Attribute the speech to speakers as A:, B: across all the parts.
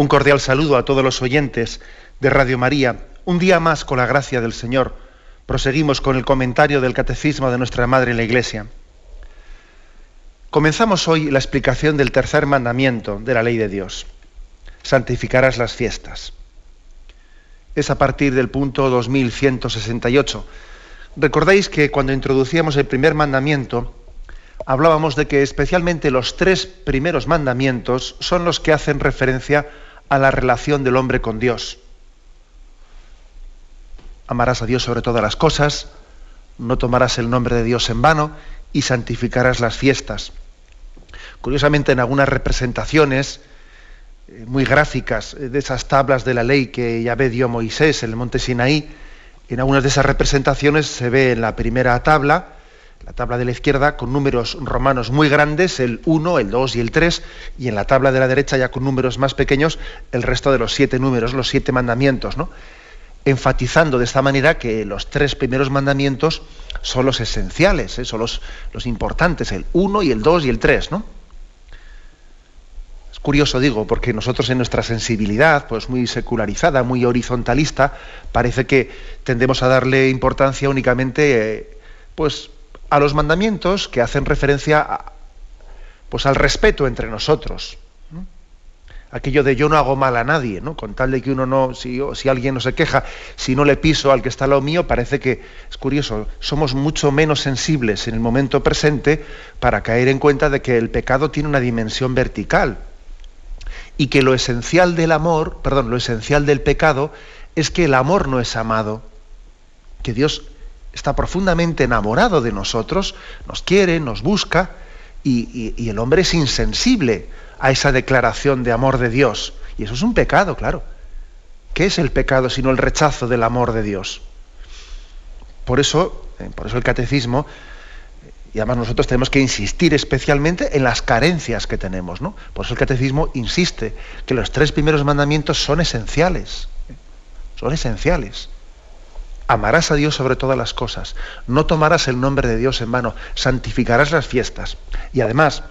A: Un cordial saludo a todos los oyentes de Radio María. Un día más, con la gracia del Señor, proseguimos con el comentario del Catecismo de nuestra Madre en la Iglesia. Comenzamos hoy la explicación del tercer mandamiento de la ley de Dios. Santificarás las fiestas. Es a partir del punto 2168. Recordáis que cuando introducíamos el primer mandamiento, hablábamos de que especialmente los tres primeros mandamientos son los que hacen referencia a la relación del hombre con Dios. Amarás a Dios sobre todas las cosas, no tomarás el nombre de Dios en vano y santificarás las fiestas. Curiosamente, en algunas representaciones eh, muy gráficas de esas tablas de la ley que Yahvé dio a Moisés en el monte Sinaí, en algunas de esas representaciones se ve en la primera tabla la tabla de la izquierda con números romanos muy grandes, el 1, el 2 y el 3, y en la tabla de la derecha ya con números más pequeños, el resto de los siete números, los siete mandamientos, ¿no? enfatizando de esta manera que los tres primeros mandamientos son los esenciales, ¿eh? son los, los, importantes, el 1 y el 2 y el 3, ¿no? Es curioso, digo, porque nosotros en nuestra sensibilidad, pues muy secularizada, muy horizontalista, parece que tendemos a darle importancia únicamente, eh, pues, a los mandamientos que hacen referencia pues al respeto entre nosotros. Aquello de yo no hago mal a nadie, ¿no? Con tal de que uno no, si, si alguien no se queja, si no le piso al que está a lo mío, parece que es curioso, somos mucho menos sensibles en el momento presente para caer en cuenta de que el pecado tiene una dimensión vertical y que lo esencial del amor, perdón, lo esencial del pecado es que el amor no es amado, que Dios está profundamente enamorado de nosotros, nos quiere, nos busca, y, el hombre es insensible a esa declaración de amor de Dios. Y eso es un pecado, claro. ¿Qué es el pecado sino el rechazo del amor de Dios? Por eso, eh, por eso el catecismo, y además nosotros tenemos que insistir especialmente en las carencias que tenemos, ¿no? Por eso el catecismo insiste que los tres primeros mandamientos son esenciales. Son esenciales. Amarás a Dios sobre todas las cosas. No tomarás el nombre de Dios en vano. Santificarás las fiestas. Y además,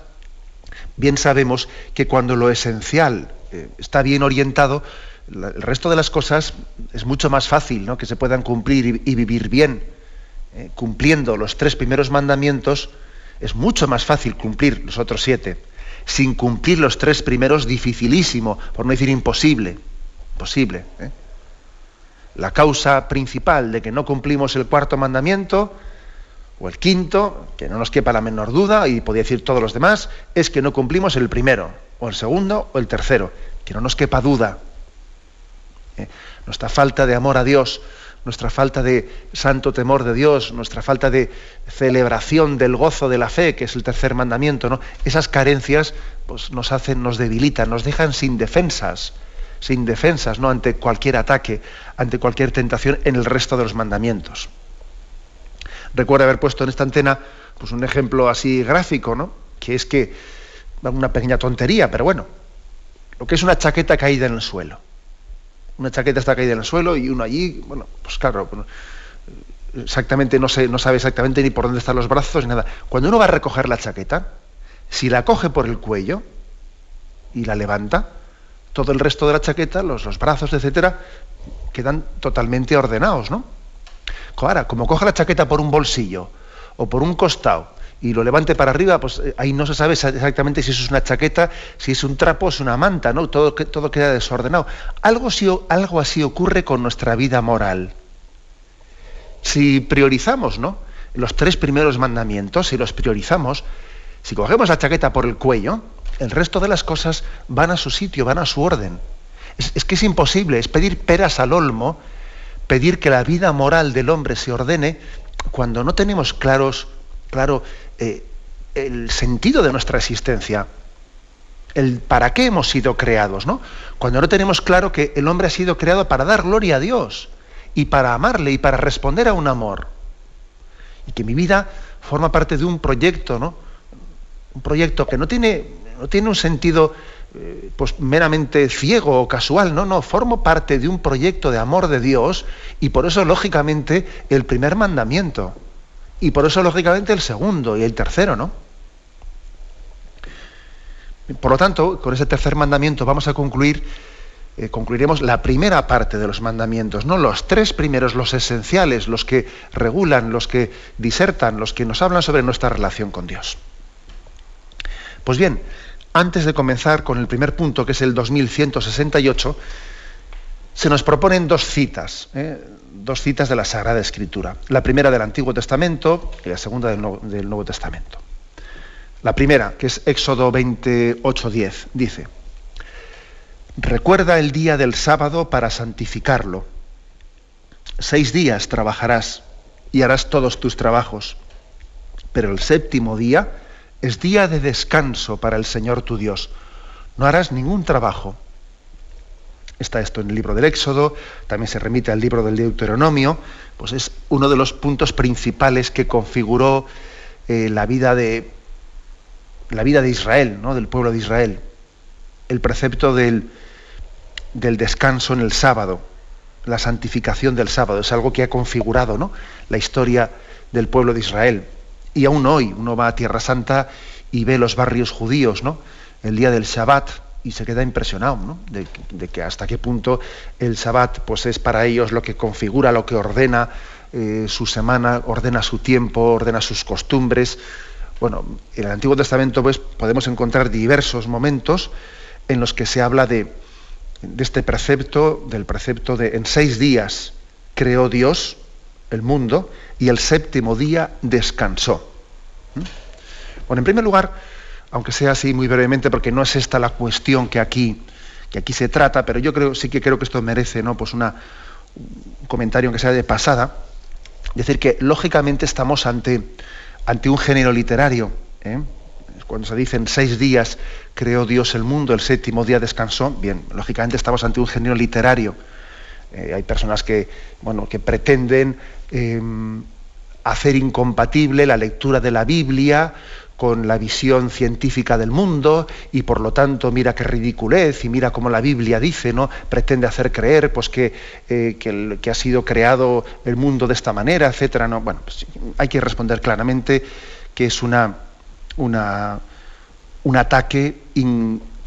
A: bien sabemos que cuando lo esencial eh, está bien orientado, el resto de las cosas es mucho más fácil ¿no? que se puedan cumplir y, vivir bien. Eh, cumpliendo los tres primeros mandamientos, es mucho más fácil cumplir los otros siete. Sin cumplir los tres primeros, dificilísimo, por no decir imposible. Imposible. ¿eh? La causa principal de que no cumplimos el cuarto mandamiento, o el quinto, que no nos quepa la menor duda, y podría decir todos los demás, es que no cumplimos el primero, o el segundo, o el tercero, que no nos quepa duda. ¿Eh? Nuestra falta de amor a Dios, nuestra falta de santo temor de Dios, nuestra falta de celebración del gozo de la fe, que es el tercer mandamiento, ¿no? Esas carencias pues, nos hacen, nos debilitan, nos dejan sin defensas sin defensas, ¿no? ante cualquier ataque, ante cualquier tentación en el resto de los mandamientos. Recuerdo haber puesto en esta antena pues, un ejemplo así gráfico, ¿no? que es que, una pequeña tontería, pero bueno, lo que es una chaqueta caída en el suelo. Una chaqueta está caída en el suelo y uno allí, bueno, pues claro, exactamente no, sé, no sabe exactamente ni por dónde están los brazos ni nada. Cuando uno va a recoger la chaqueta, si la coge por el cuello y la levanta, todo el resto de la chaqueta, los, los brazos, etcétera, quedan totalmente ordenados, ¿no? Ahora, como coja la chaqueta por un bolsillo o por un costado y lo levante para arriba, pues eh, ahí no se sabe exactamente si eso es una chaqueta, si es un trapo, es una manta, ¿no? Todo, todo queda desordenado. Algo, algo así ocurre con nuestra vida moral. Si priorizamos, ¿no? Los tres primeros mandamientos, si los priorizamos, si cogemos la chaqueta por el cuello, el resto de las cosas van a su sitio, van a su orden. Es, que es imposible, es pedir peras al olmo, pedir que la vida moral del hombre se ordene cuando no tenemos claros, claro eh, el sentido de nuestra existencia. el para qué hemos sido creados, ¿no? Cuando no tenemos claro que el hombre ha sido creado para dar gloria a Dios y para amarle y para responder a un amor. Y que mi vida forma parte de un proyecto, ¿no? Un proyecto que no tiene, no tiene un sentido eh, pues meramente ciego o casual, no, no, formo parte de un proyecto de amor de Dios y por eso lógicamente el primer mandamiento y por eso lógicamente el segundo y el tercero, ¿no? Por lo tanto, con ese tercer mandamiento vamos a concluir, eh, concluiremos la primera parte de los mandamientos, no los tres primeros, los esenciales, los que regulan, los que disertan, los que nos hablan sobre nuestra relación con Dios. Pues bien, antes de comenzar con el primer punto, que es el 2168, se nos proponen dos citas, ¿eh? dos citas de la Sagrada Escritura. La primera del Antiguo Testamento y la segunda del Nuevo Testamento. La primera, que es Éxodo 28.10, dice, Recuerda el día del sábado para santificarlo. Seis días trabajarás y harás todos tus trabajos, pero el séptimo día es día de descanso para el Señor tu Dios. No harás ningún trabajo. Está esto en el libro del Éxodo, también se remite al libro del Deuteronomio, pues es uno de los puntos principales que configuró eh, la vida de, Israel, ¿no? del pueblo de Israel. El precepto del, del descanso en el sábado, la santificación del sábado, es algo que ha configurado ¿no? la historia del pueblo de Israel. Y aún hoy uno va a Tierra Santa y ve los barrios judíos, ¿no? El día del Shabbat y se queda impresionado, ¿no? de, que hasta qué punto el Shabbat pues es para ellos lo que configura, lo que ordena eh, su semana, ordena su tiempo, ordena sus costumbres, bueno, en el Antiguo Testamento pues, podemos encontrar diversos momentos en los que se habla de, este precepto, del precepto de en seis días creó Dios el mundo y el séptimo día descansó. ¿Mm? Bueno, en primer lugar, aunque sea así muy brevemente, porque no es esta la cuestión que aquí, que aquí se trata, pero yo creo, sí que creo que esto merece ¿no? pues un comentario que sea de pasada, decir que lógicamente estamos ante ante un género literario. ¿eh? Cuando se dicen seis días creó Dios el mundo, el séptimo día descansó, bien, lógicamente estamos ante un género literario. Eh, hay personas que, bueno, que pretenden em, hacer incompatible la lectura de la Biblia con la visión científica del mundo y por lo tanto mira qué ridiculez y mira cómo la Biblia dice, ¿no? Pretende hacer creer pues que, eh, que, ha sido creado el mundo de esta manera, etcétera. ¿no? Bueno, pues hay que responder claramente que es una, una un ataque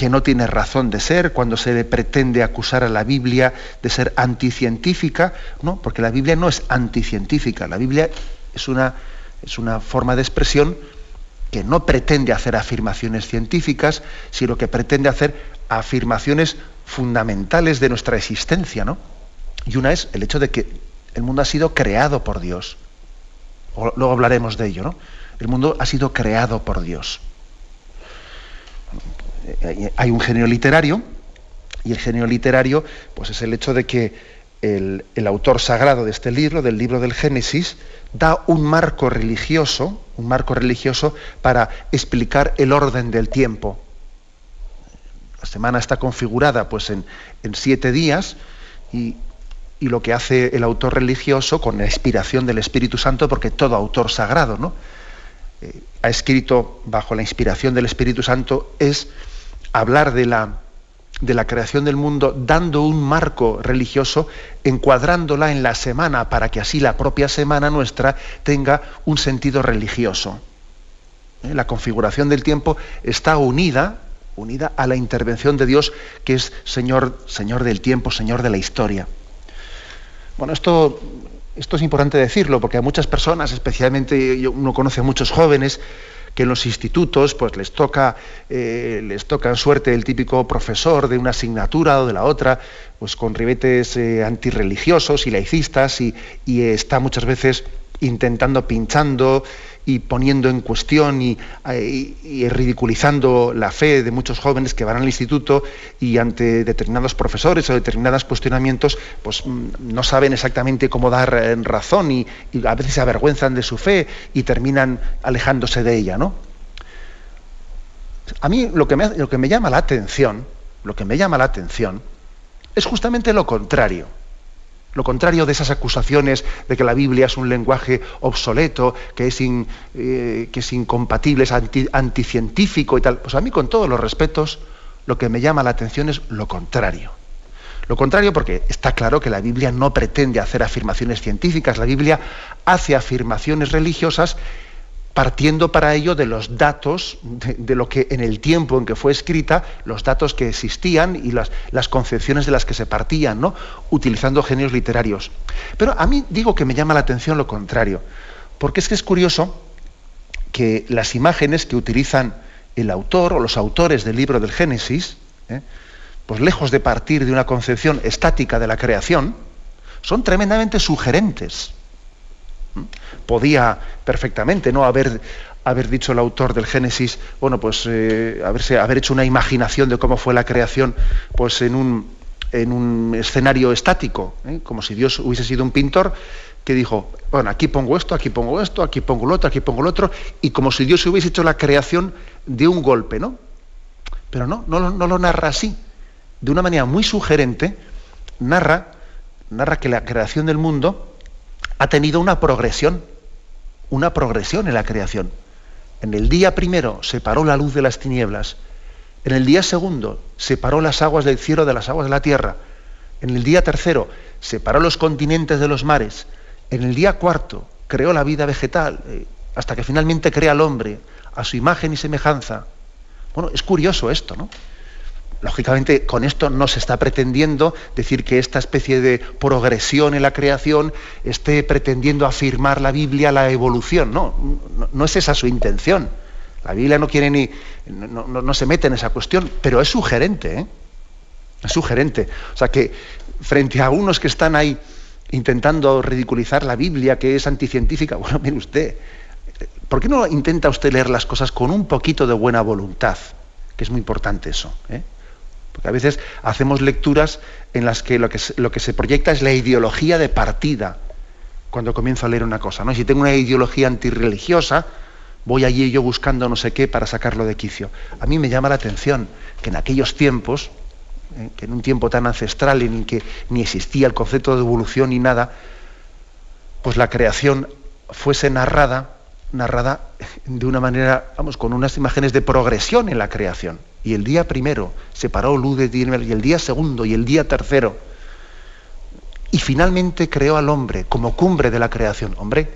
A: que no tiene razón de ser cuando se le pretende acusar a la Biblia de ser anticientífica, ¿no? porque la Biblia no es anticientífica, la Biblia es una, es una forma de expresión que no pretende hacer afirmaciones científicas, sino que pretende hacer afirmaciones fundamentales de nuestra existencia, ¿no? Y una es el hecho de que el mundo ha sido creado por Dios. luego hablaremos de ello, ¿no? El mundo ha sido creado por Dios. Hay un genio literario, y el genio literario, pues es el hecho de que el, el autor sagrado de este libro, del libro del Génesis, da un marco religioso, un marco religioso para explicar el orden del tiempo. La semana está configurada pues, en, siete días y, lo que hace el autor religioso con la inspiración del Espíritu Santo, porque todo autor sagrado ¿no? Eh, ha escrito bajo la inspiración del Espíritu Santo, es hablar de la, de la creación del mundo dando un marco religioso, encuadrándola en la semana para que así la propia semana nuestra tenga un sentido religioso. ¿Eh? La configuración del tiempo está unida, unida a la intervención de Dios que es Señor, Señor del tiempo, Señor de la historia. Bueno, esto, esto es importante decirlo porque a muchas personas, especialmente uno conoce a muchos jóvenes, que en los institutos pues les toca eh, les toca en suerte el típico profesor de una asignatura o de la otra pues con ribetes eh, antirreligiosos y laicistas y está muchas veces intentando pinchando y poniendo en cuestión y, ridiculizando la fe de muchos jóvenes que van al instituto y ante determinados profesores o determinados cuestionamientos, pues mm, no saben exactamente cómo dar eh, razón y, a veces se avergüenzan de su fe y terminan alejándose de ella, ¿no? A mí lo que, me, lo que me llama la atención, lo que me llama la atención, es justamente lo contrario. Lo contrario de esas acusaciones de que la Biblia es un lenguaje obsoleto, que es, eh, incompatible, es anticientífico y tal. Pues a mí, con todos los respetos, lo que me llama la atención es lo contrario. Lo contrario porque está claro que la Biblia no pretende hacer afirmaciones científicas, la Biblia hace afirmaciones religiosas partiendo para ello de los datos, de, lo que en el tiempo en que fue escrita, los datos que existían y las, las, concepciones de las que se partían, ¿no? utilizando genios literarios. Pero a mí digo que me llama la atención lo contrario, porque es que es curioso que las imágenes que utilizan el autor o los autores del libro del Génesis, ¿eh? pues lejos de partir de una concepción estática de la creación, son tremendamente sugerentes. Podía perfectamente no haber, haber dicho el autor del Génesis, bueno, pues eh, haberse, haber hecho una imaginación de cómo fue la creación, pues en un, en un escenario estático, ¿eh? como si Dios hubiese sido un pintor que dijo, bueno, aquí pongo esto, aquí pongo esto, aquí pongo lo otro, aquí pongo lo otro, y como si Dios hubiese hecho la creación de un golpe, ¿no? Pero no, no, no lo narra así. De una manera muy sugerente, narra, narra que la creación del mundo ha tenido una progresión, una progresión en la creación. En el día primero separó la luz de las tinieblas, en el día segundo separó las aguas del cielo de las aguas de la tierra, en el día tercero separó los continentes de los mares, en el día cuarto creó la vida vegetal, eh, hasta que finalmente crea al hombre a su imagen y semejanza. Bueno, es curioso esto, ¿no? Lógicamente, con esto no se está pretendiendo decir que esta especie de progresión en la creación esté pretendiendo afirmar la Biblia la evolución. No, no, es esa su intención. La Biblia no quiere ni. No, no, se mete en esa cuestión, pero es sugerente, ¿eh? Es sugerente. O sea que frente a unos que están ahí intentando ridiculizar la Biblia, que es anticientífica. Bueno, mire usted, ¿por qué no intenta usted leer las cosas con un poquito de buena voluntad? Que es muy importante eso. ¿eh? Porque a veces hacemos lecturas en las que lo, que se proyecta es la ideología de partida cuando comienzo a leer una cosa. ¿no? Si tengo una ideología antirreligiosa, voy allí yo buscando no sé qué para sacarlo de quicio. A mí me llama la atención que en aquellos tiempos, ¿eh? que en un tiempo tan ancestral en el que ni existía el concepto de evolución ni nada, pues la creación fuese narrada, narrada de una manera, vamos, con unas imágenes de progresión en la creación. Y el día primero separó luz de tinieblas, y el día segundo, y el día tercero. Y finalmente creó al hombre como cumbre de la creación. Hombre,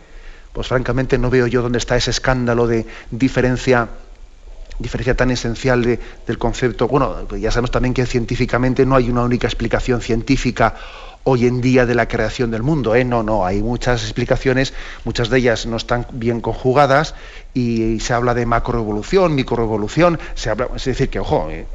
A: pues francamente no veo yo dónde está ese escándalo de diferencia diferencia tan esencial del concepto. Bueno, ya sabemos también que científicamente no hay una única explicación científica hoy en día de la creación del mundo. ¿eh? No, no, hay muchas explicaciones, muchas de ellas no están bien conjugadas y, se habla de macroevolución, microevolución, se habla, es decir, que, ojo, eh,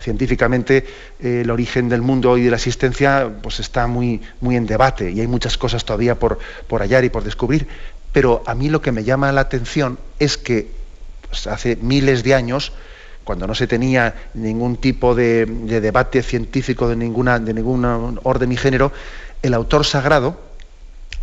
A: científicamente eh, el origen del mundo y de la existencia pues está muy, muy en debate y hay muchas cosas todavía por, por hallar y por descubrir. Pero a mí lo que me llama la atención es que pues, hace miles de años, cuando no se tenía ningún tipo de, debate científico de ninguna, de ningún orden y género, el autor sagrado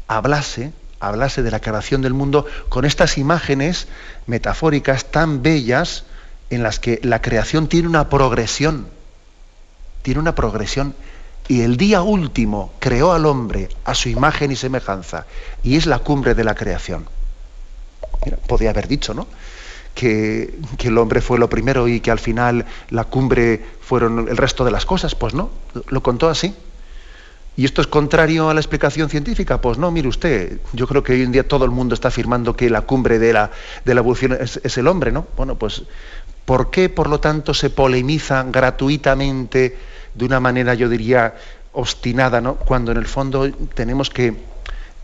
A: hablase, hablase de la creación del mundo con estas imágenes metafóricas tan bellas en las que la creación tiene una progresión, tiene una progresión y el día último creó al hombre a su imagen y semejanza y es la cumbre de la creación. podía haber dicho, ¿no? Que, el hombre fue lo primero y que al final la cumbre fueron el resto de las cosas. Pues no, lo contó así. ¿Y esto es contrario a la explicación científica? Pues no, mire usted, yo creo que hoy en día todo el mundo está afirmando que la cumbre de la, de la evolución es, el hombre, ¿no? Bueno, pues, ¿por qué, por lo tanto, se polemiza gratuitamente de una manera, yo diría, obstinada, ¿no? Cuando en el fondo tenemos que,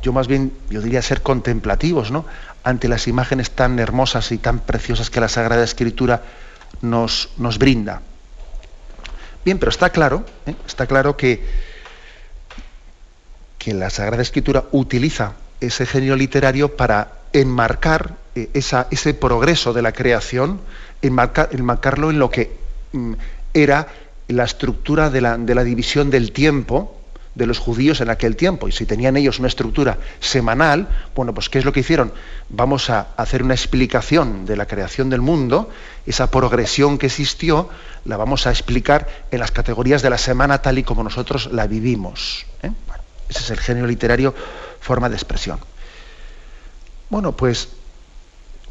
A: yo más bien, yo diría, ser contemplativos, ¿no? Ante las imágenes tan hermosas y tan preciosas que la Sagrada Escritura nos, nos brinda. Bien, pero está claro, ¿eh? está claro que, que la Sagrada Escritura utiliza ese genio literario para enmarcar eh, ese progreso de la creación, enmarcarlo en lo que mm, era la estructura de la, de la división del tiempo, de los judíos en aquel tiempo. Y si tenían ellos una estructura semanal, bueno, pues ¿qué es lo que hicieron? Vamos a hacer una explicación de la creación del mundo, esa progresión que existió, la vamos a explicar en las categorías de la semana tal y como nosotros la vivimos. ¿eh? ese es el género literario, forma de expresión. Bueno, pues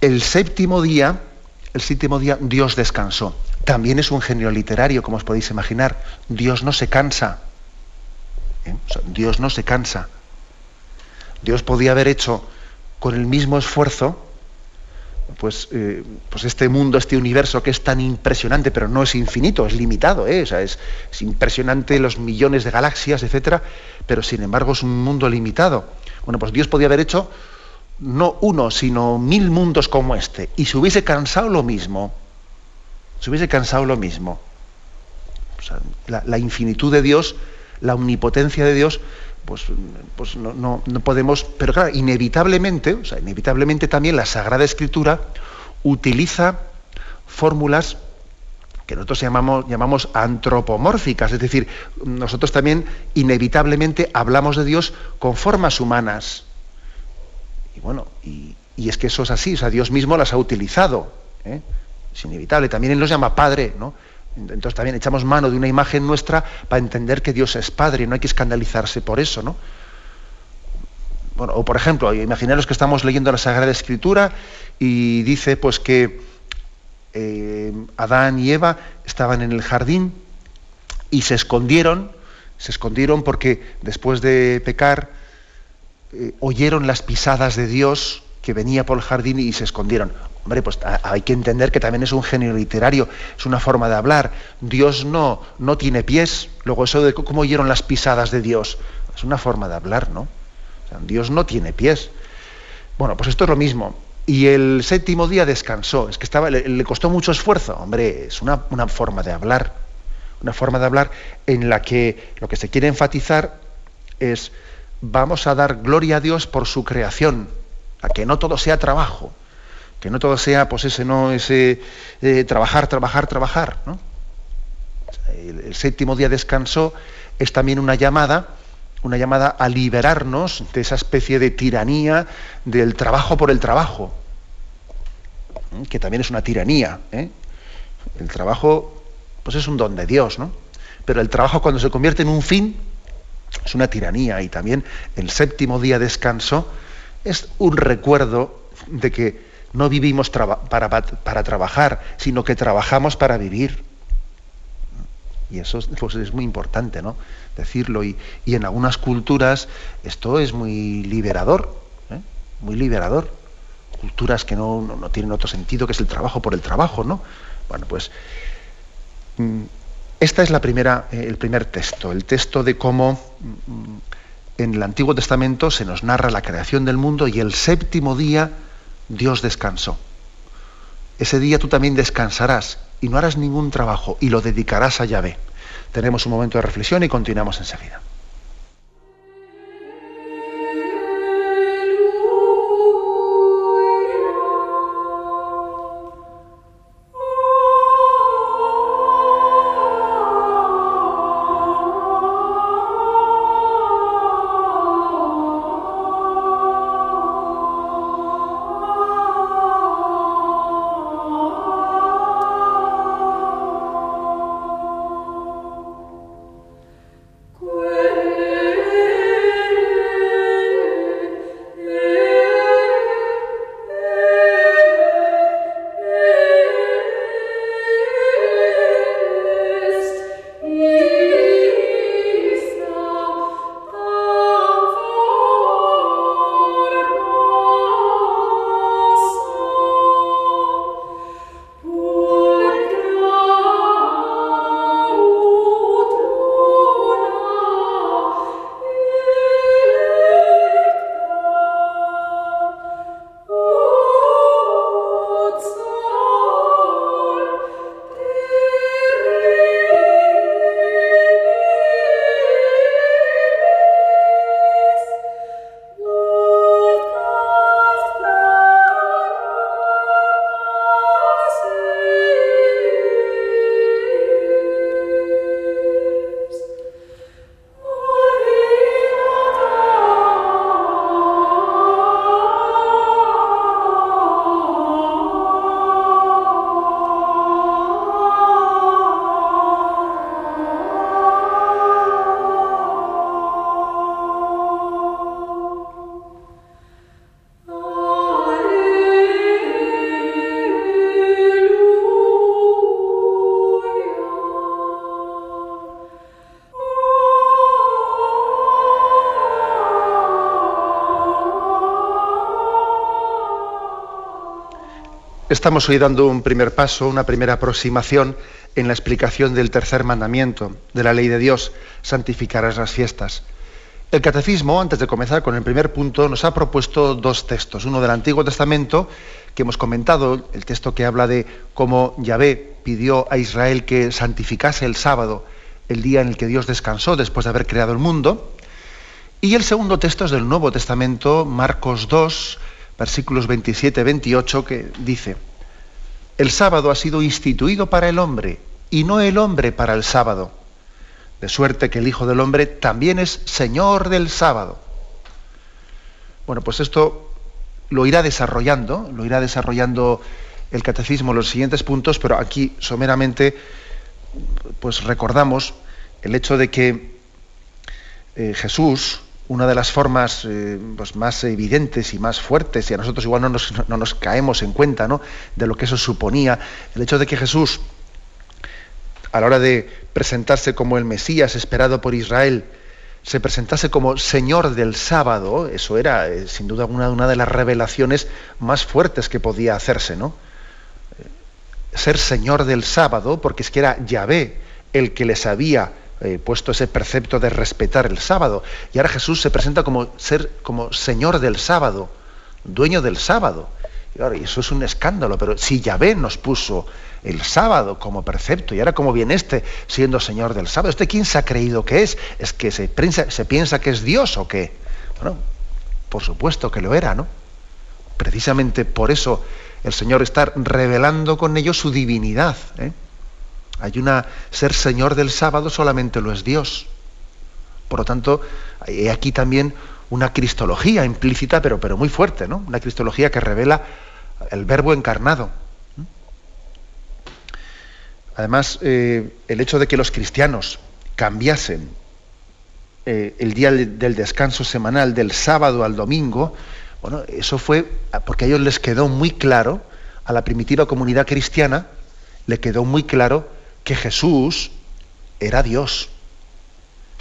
A: el séptimo día, el séptimo día Dios descansó. También es un género literario, como os podéis imaginar. Dios no se cansa. ¿Eh? Dios no se cansa. Dios podía haber hecho con el mismo esfuerzo, pues, eh, pues este mundo, este universo que es tan impresionante, pero no es infinito, es limitado, ¿eh? es, es, impresionante los millones de galaxias, etcétera, pero sin embargo es un mundo limitado. Bueno, pues Dios podía haber hecho no uno, sino mil mundos como este, y se hubiese cansado lo mismo. Se hubiese cansado lo mismo. la infinitud de Dios la omnipotencia de Dios, pues, pues no, podemos, pero claro, inevitablemente, o sea, inevitablemente también la Sagrada Escritura utiliza fórmulas que nosotros llamamos, llamamos antropomórficas, es decir, nosotros también inevitablemente hablamos de Dios con formas humanas. Y bueno, y, es que eso es así, o sea, Dios mismo las ha utilizado. ¿eh? Es inevitable. También Él nos llama Padre, ¿no? Entonces también echamos mano de una imagen nuestra para entender que Dios es Padre, no hay que escandalizarse por eso, ¿no? Bueno, o por ejemplo, imaginaros que estamos leyendo la Sagrada Escritura y dice pues que eh, Adán y Eva estaban en el jardín y se escondieron, se escondieron porque después de pecar eh, oyeron las pisadas de Dios que venía por el jardín y se escondieron. Hombre, pues hay que entender que también es un género literario, es una forma de hablar. Dios no, no tiene pies. Luego eso de cómo oyeron las pisadas de Dios, es una forma de hablar, ¿no? Dios no tiene pies. Bueno, pues esto es lo mismo. Y el séptimo día descansó. Es que estaba, le, costó mucho esfuerzo. Hombre, es una, una forma de hablar. Una forma de hablar en la que lo que se quiere enfatizar es vamos a dar gloria a Dios por su creación, a que no todo sea trabajo que no todo sea pues ese no ese eh, trabajar trabajar trabajar ¿no? el, séptimo día descansó es también una llamada una llamada a liberarnos de esa especie de tiranía del trabajo por el trabajo que también es una tiranía ¿eh? el trabajo pues es un don de Dios no pero el trabajo cuando se convierte en un fin es una tiranía y también el séptimo día descanso es un recuerdo de que no vivimos para, para, trabajar, sino que trabajamos para vivir. Y eso pues, es muy importante, ¿no? Decirlo. Y, en algunas culturas esto es muy liberador, ¿eh? muy liberador. Culturas que no, no, tienen otro sentido, que es el trabajo por el trabajo, ¿no? Bueno, pues mm, esta es la primera, eh, el primer texto, el texto de cómo mm, en el Antiguo Testamento se nos narra la creación del mundo y el séptimo día Dios descansó. Ese día tú también descansarás y no harás ningún trabajo y lo dedicarás a Yahvé. Tenemos un momento de reflexión y continuamos enseguida. Estamos hoy dando un primer paso, una primera aproximación en la explicación del tercer mandamiento de la ley de Dios, santificarás las fiestas. El catecismo, antes de comenzar con el primer punto, nos ha propuesto dos textos. Uno del Antiguo Testamento, que hemos comentado, el texto que habla de cómo Yahvé pidió a Israel que santificase el sábado, el día en el que Dios descansó después de haber creado el mundo. Y el segundo texto es del Nuevo Testamento, Marcos 2, versículos 27-28, que dice, el sábado ha sido instituido para el hombre y no el hombre para el sábado, de suerte que el Hijo del Hombre también es Señor del sábado. Bueno, pues esto lo irá desarrollando, lo irá desarrollando el catecismo en los siguientes puntos, pero aquí someramente pues recordamos el hecho de que eh, Jesús, una de las formas eh, pues más evidentes y más fuertes, y a nosotros igual no nos, caemos en cuenta ¿no? de lo que eso suponía, el hecho de que Jesús, a la hora de presentarse como el Mesías esperado por Israel, se presentase como Señor del sábado, eso era eh, sin duda una, una, de las revelaciones más fuertes que podía hacerse, ¿no? Ser Señor del sábado, porque es que era Yahvé el que les había eh, puesto ese precepto de respetar el sábado. Y ahora Jesús se presenta como ser como Señor del sábado, dueño del sábado. Y, eso es un escándalo, pero si Yahvé nos puso el sábado como precepto y ahora como viene este siendo Señor del sábado, ¿este quién se ha creído que es? ¿Es que se piensa, que es Dios o qué? Bueno, por supuesto que lo era, ¿no? Precisamente por eso el Señor está revelando con ello su divinidad. ¿eh? Hay una ser Señor del sábado solamente lo es Dios. Por lo tanto, hay aquí también una cristología implícita, pero, pero muy fuerte, ¿no? Una cristología que revela el verbo encarnado. Además, eh, el hecho de que los cristianos cambiasen eh, el día del descanso semanal del sábado al domingo, bueno, eso fue porque a ellos les quedó muy claro, a la primitiva comunidad cristiana, le quedó muy claro que Jesús era Dios,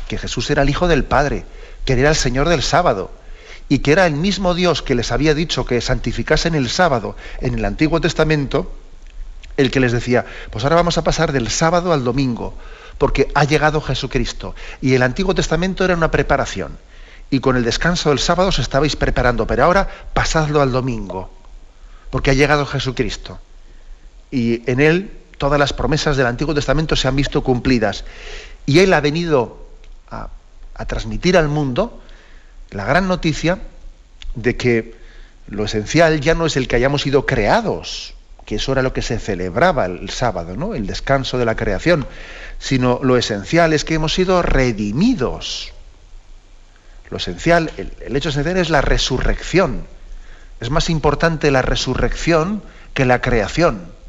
A: que Jesús era el Hijo del Padre, que era el Señor del sábado, y que era el mismo Dios que les había dicho que santificasen el sábado en el Antiguo Testamento, el que les decía, pues ahora vamos a pasar del sábado al domingo, porque ha llegado Jesucristo. Y el Antiguo Testamento era una preparación. Y con el descanso del sábado os estabais preparando, pero ahora pasadlo al domingo, porque ha llegado Jesucristo. Y en él todas las promesas del Antiguo Testamento se han visto cumplidas. Y Él ha venido a, transmitir al mundo la gran noticia de que lo esencial ya no es el que hayamos sido creados, que eso era lo que se celebraba el sábado, ¿no? el descanso de la creación, sino lo esencial es que hemos sido redimidos. Lo esencial, el, el hecho esencial es la resurrección. Es más importante la resurrección que la creación.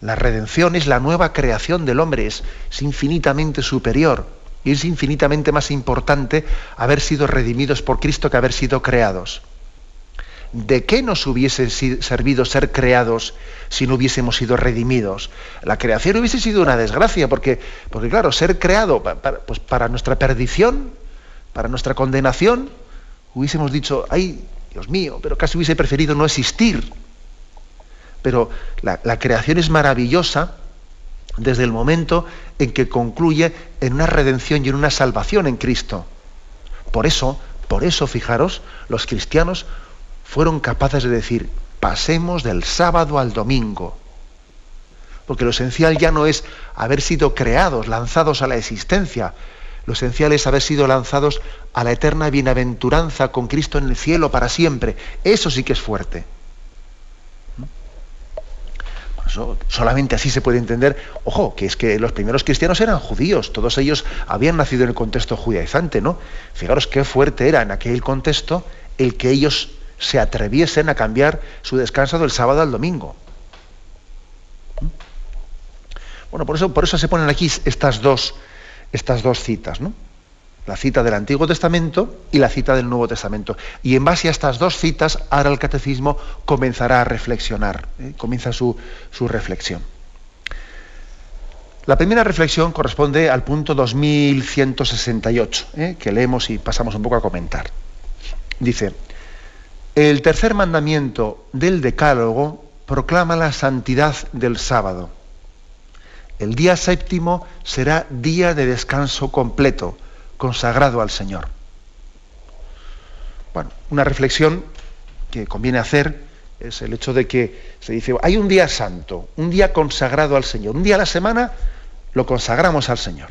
A: La redención es la nueva creación del hombre, es, infinitamente superior y es infinitamente más importante haber sido redimidos por Cristo que haber sido creados. ¿De qué nos hubiese servido ser creados si no hubiésemos sido redimidos? La creación hubiese sido una desgracia, porque, porque claro, ser creado para, pues para nuestra perdición, para nuestra condenación, hubiésemos dicho, ay, Dios mío, pero casi hubiese preferido no existir pero la, creación es maravillosa desde el momento en que concluye en una redención y en una salvación en Cristo. Por eso, por eso, fijaros, los cristianos fueron capaces de decir, pasemos del sábado al domingo. Porque lo esencial ya no es haber sido creados, lanzados a la existencia. Lo esencial es haber sido lanzados a la eterna bienaventuranza con Cristo en el cielo para siempre. Eso sí que es fuerte solamente así se puede entender, ojo, que es que los primeros cristianos eran judíos, todos ellos habían nacido en el contexto judaizante, ¿no? Fijaros qué fuerte era en aquel contexto el que ellos se atreviesen a cambiar su descanso del sábado al domingo. ¿Mm? Bueno, por eso, por eso se ponen aquí estas dos, estas dos citas, ¿no? La cita del Antiguo Testamento y la cita del Nuevo Testamento. Y en base a estas dos citas, ahora el catecismo comenzará a reflexionar, ¿eh? comienza su, reflexión. La primera reflexión corresponde al punto 2168, ¿eh? que leemos y pasamos un poco a comentar. Dice, el tercer mandamiento del Decálogo proclama la santidad del sábado. El día séptimo será día de descanso completo, consagrado al Señor. Bueno, una reflexión que conviene hacer es el hecho de que se dice, hay un día santo, un día consagrado al Señor, un día a la semana lo consagramos al Señor.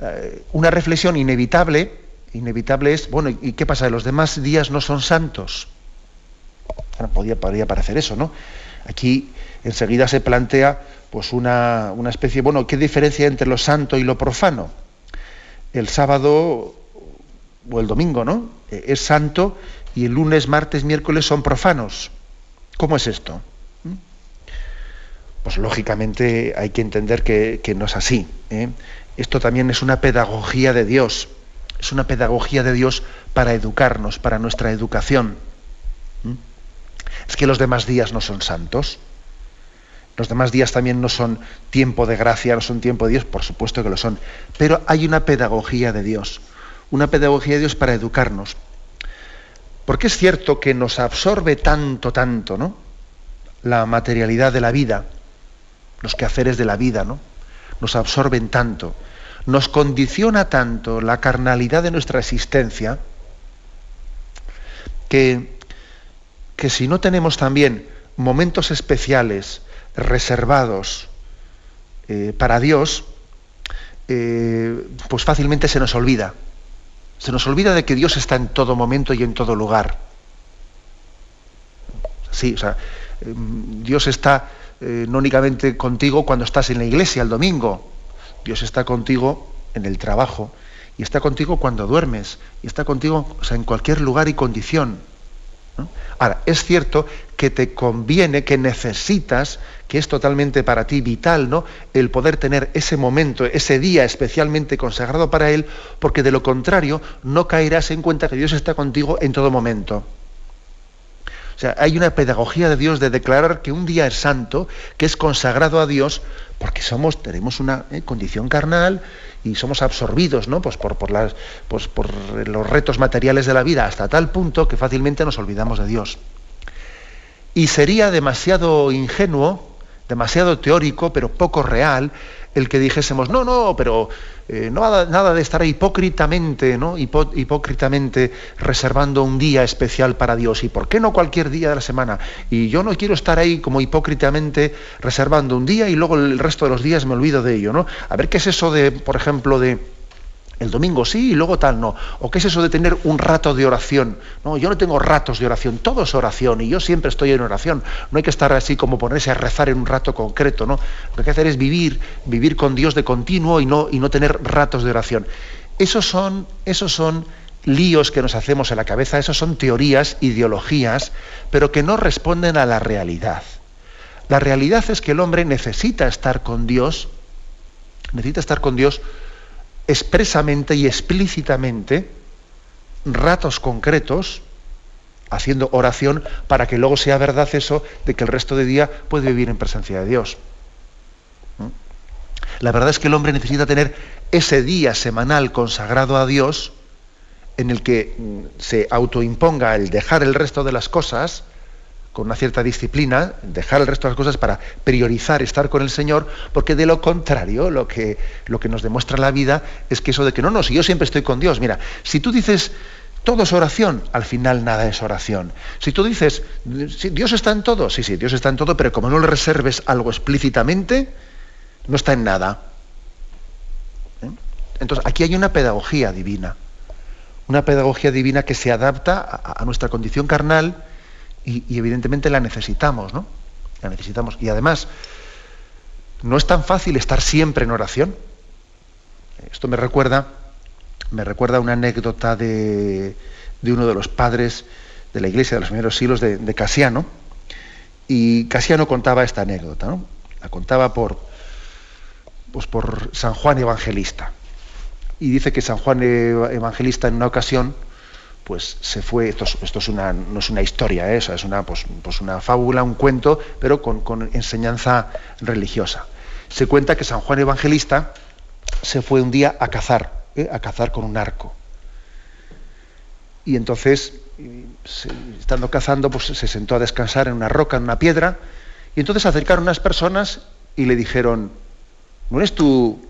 A: Eh, una reflexión inevitable, inevitable es, bueno, ¿y qué pasa? ¿Los demás días no son santos? Bueno, podría, podría parecer eso, ¿no? Aquí enseguida se plantea pues una, una especie, bueno, ¿qué diferencia entre lo santo y lo profano? El sábado o el domingo, ¿no? Eh, es santo y el lunes, martes, miércoles son profanos. ¿Cómo es esto? ¿Mm? Pues lógicamente hay que entender que, no es así. ¿eh? Esto también es una pedagogía de Dios. Es una pedagogía de Dios para educarnos, para nuestra educación. ¿Mm? Es que los demás días no son santos. Los demás días también no son tiempo de gracia, no son tiempo de Dios, por supuesto que lo son. Pero hay una pedagogía de Dios una pedagogía de Dios para educarnos. Porque es cierto que nos absorbe tanto, tanto, ¿no? La materialidad de la vida, los quehaceres de la vida, ¿no? Nos absorben tanto, nos condiciona tanto la carnalidad de nuestra existencia, que, que si no tenemos también momentos especiales, reservados eh, para Dios, eh, pues fácilmente se nos olvida. Se nos olvida de que Dios está en todo momento y en todo lugar. Sí, o sea, em, Dios está eh, no únicamente contigo cuando estás en la iglesia el domingo, Dios está contigo en el trabajo y está contigo cuando duermes y está contigo o sea, en cualquier lugar y condición. Ahora, es cierto que te conviene, que necesitas, que es totalmente para ti vital, ¿no? El poder tener ese momento, ese día especialmente consagrado para Él, porque de lo contrario no caerás en cuenta que Dios está contigo en todo momento. O sea, hay una pedagogía de Dios de declarar que un día es santo, que es consagrado a Dios, porque somos, tenemos una eh, condición carnal y somos absorbidos ¿no? pues pues por los retos materiales de la vida hasta tal punto que fácilmente nos olvidamos de Dios. Y sería demasiado ingenuo, demasiado teórico, pero poco real, el que dijésemos, no, no, pero eh, no nada de estar hipócritamente, ¿no? hipócritamente reservando un día especial para Dios. ¿Y por qué no cualquier día de la semana? Y yo no quiero estar ahí como hipócritamente reservando un día y luego el resto de los días me olvido de ello, ¿no? A ver qué es eso de, por ejemplo, de el domingo sí y luego tal no. ¿O qué es eso de tener un rato de oración? No, yo no tengo ratos de oración, todo es oración y yo siempre estoy en oración. No hay que estar así como ponerse a rezar en un rato concreto, ¿no? Lo que hay que hacer es vivir, vivir con Dios de continuo y no, y no tener ratos de oración. Esos son, esos son líos que nos hacemos en la cabeza, esos son teorías, ideologías, pero que no responden a la realidad. La realidad es que el hombre necesita estar con Dios, necesita estar con Dios expresamente y explícitamente ratos concretos haciendo oración para que luego sea verdad eso de que el resto de día puede vivir en presencia de Dios. ¿Mm? La verdad es que el hombre necesita tener ese día semanal consagrado a Dios en el que mm, se autoimponga el dejar el resto de las cosas, con una cierta disciplina, dejar el resto de las cosas para priorizar estar con el Señor, porque de lo contrario, lo que, lo que nos demuestra la vida es que eso de que no, no, si yo siempre estoy con Dios, mira, si tú dices todo es oración, al final nada es oración. Si tú dices, Dios está en todo, sí, sí, Dios está en todo, pero como no le reserves algo explícitamente, no está en nada. ¿Eh? Entonces, aquí hay una pedagogía divina, una pedagogía divina que se adapta a nuestra condición carnal, y, evidentemente la necesitamos, ¿no? La necesitamos. Y además, no es tan fácil estar siempre en oración. Esto me recuerda, me recuerda una anécdota de, uno de los padres de la iglesia de los primeros siglos de, Casiano. Y Casiano contaba esta anécdota, ¿no? La contaba por, pues por San Juan Evangelista. Y dice que San Juan Evangelista en una ocasión pues se fue, esto, es una, no es una historia, ¿eh? es una, pues, pues, una fábula, un cuento, pero con, enseñanza religiosa. Se cuenta que San Juan Evangelista se fue un día a cazar, ¿eh? a cazar con un arco. y entonces, estando cazando, pues se sentó a descansar en una roca, en una piedra, y entonces acercaron unas personas y le dijeron, ¿no eres tú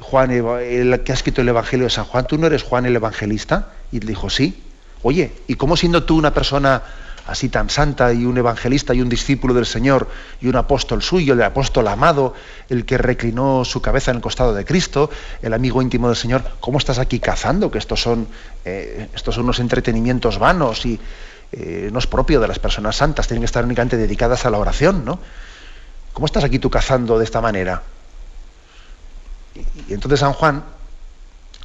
A: Juan, el que ha escrito el Evangelio de San Juan? ¿Tú no eres Juan el Evangelista? Y le dijo, sí. Oye, ¿y cómo siendo tú una persona así tan santa y un evangelista y un discípulo del Señor y un apóstol suyo, el apóstol amado, el que reclinó su cabeza en el costado de Cristo, el amigo íntimo del Señor, ¿cómo estás aquí cazando? Que estos son, eh, estos son unos entretenimientos vanos y eh, no es propio de las personas santas, tienen que estar únicamente dedicadas a la oración, ¿no? ¿Cómo estás aquí tú cazando de esta manera? Y, entonces San Juan,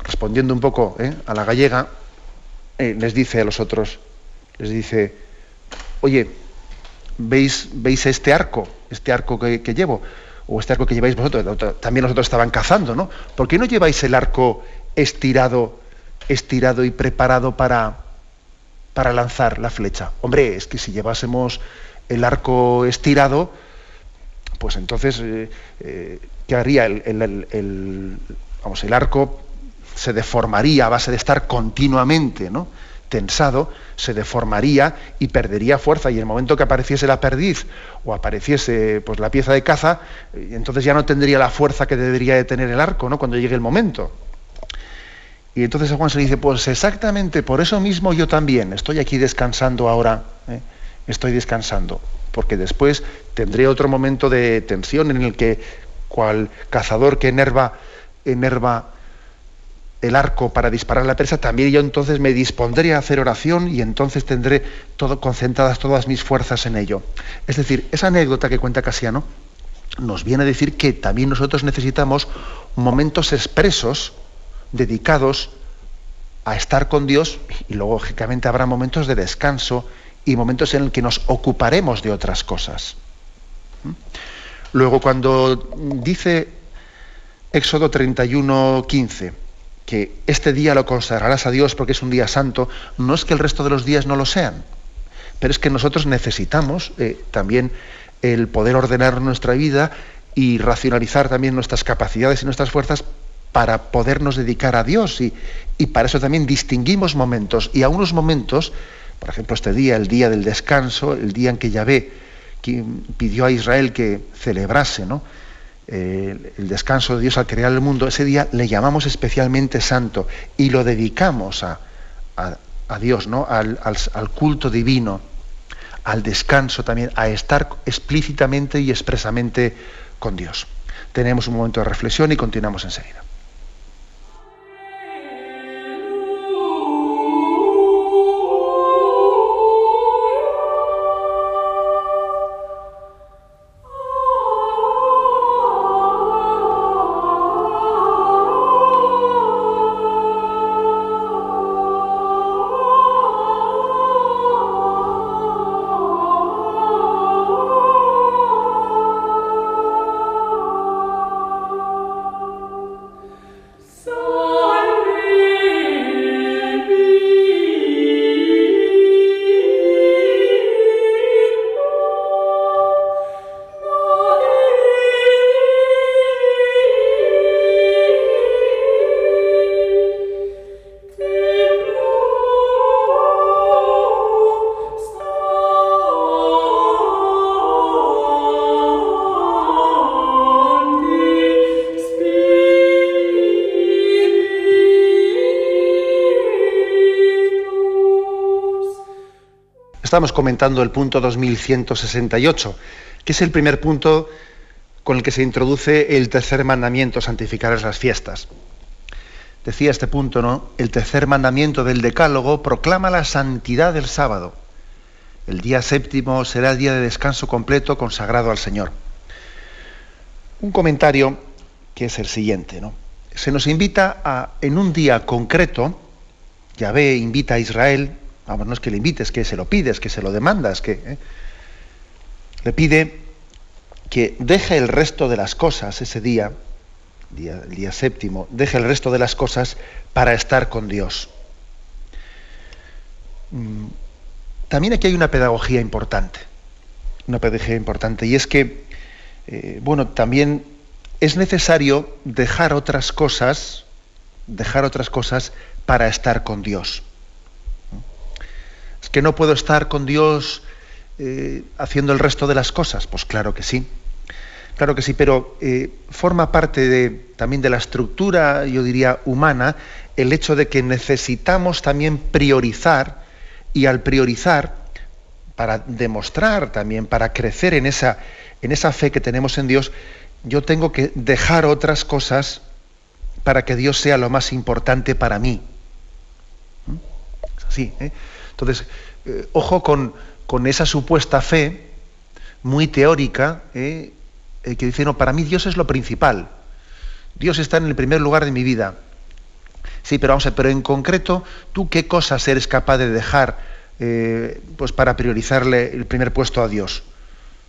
A: respondiendo un poco ¿eh? a la gallega, les dice a los otros, les dice, oye, ¿veis, ¿veis este arco, este arco que, llevo? O este arco que lleváis vosotros, también nosotros estaban cazando, ¿no? ¿Por qué no lleváis el arco estirado, estirado y preparado para, para lanzar la flecha? Hombre, es que si llevásemos el arco estirado, pues entonces, eh, eh, ¿qué haría? El, vamos, el arco se deformaría a base de estar continuamente, ¿no? tensado, se deformaría y perdería fuerza. Y en el momento que apareciese la perdiz o apareciese pues, la pieza de caza, eh, entonces ya no tendría la fuerza que debería de tener el arco ¿no? cuando llegue el momento. Y entonces Juan se dice, pues exactamente por eso mismo yo también estoy aquí descansando ahora, ¿eh? estoy descansando, porque después tendré otro momento de tensión en el que cual cazador que enerva, enerva el arco para disparar la presa, también yo entonces me dispondré a hacer oración y entonces tendré todo, concentradas todas mis fuerzas en ello. Es decir, esa anécdota que cuenta Casiano nos viene a decir que también nosotros necesitamos momentos expresos dedicados a estar con Dios y luego, lógicamente, habrá momentos de descanso y momentos en el que nos ocuparemos de otras cosas. ¿Mm? Luego, cuando dice Éxodo 31, 15, que este día lo consagrarás a Dios porque es un día santo, no es que el resto de los días no lo sean, pero es que nosotros necesitamos eh, también el poder ordenar nuestra vida y racionalizar también nuestras capacidades y nuestras fuerzas para podernos dedicar a Dios. Y, y para eso también distinguimos momentos. Y a unos momentos, por ejemplo este día, el día del descanso, el día en que Yahvé pidió a Israel que celebrase, ¿no? el descanso de Dios al crear el mundo, ese día le llamamos especialmente santo y lo dedicamos a, Dios, ¿no? Al, al, culto divino, al descanso también, a estar explícitamente y expresamente con Dios. Tenemos un momento de reflexión y continuamos enseguida. Estamos comentando el punto 2168, que es el primer punto con el que se introduce el tercer mandamiento, santificar las fiestas. Decía este punto, ¿no? El tercer mandamiento del Decálogo proclama la santidad del sábado. El día séptimo será día de descanso completo consagrado al Señor. Un comentario que es el siguiente, ¿no? Se nos invita a, en un día concreto, Yahvé invita a Israel Vamos, no es que le invites, que se lo pides, que se lo demandas, que ¿eh? le pide que deje el resto de las cosas ese día, día, el día séptimo, deje el resto de las cosas para estar con Dios. Mm, también aquí hay una pedagogía importante, una pedagogía importante, y es que, eh, bueno, también es necesario dejar otras cosas, dejar otras cosas para estar con Dios. Que no puedo estar con Dios eh, haciendo el resto de las cosas. Pues claro que sí. Claro que sí, pero eh, forma parte de, también de la estructura, yo diría, humana, el hecho de que necesitamos también priorizar y al priorizar, para demostrar también, para crecer en esa, en esa fe que tenemos en Dios, yo tengo que dejar otras cosas para que Dios sea lo más importante para mí. ¿Mm? Es así. ¿eh? Entonces, eh, ojo con, con, esa supuesta fe muy teórica, ¿eh? que dice, no, para mí Dios es lo principal. Dios está en el primer lugar de mi vida. Sí, pero vamos a ver, pero en concreto, ¿tú qué cosas eres capaz de dejar pues para priorizarle el primer puesto a Dios?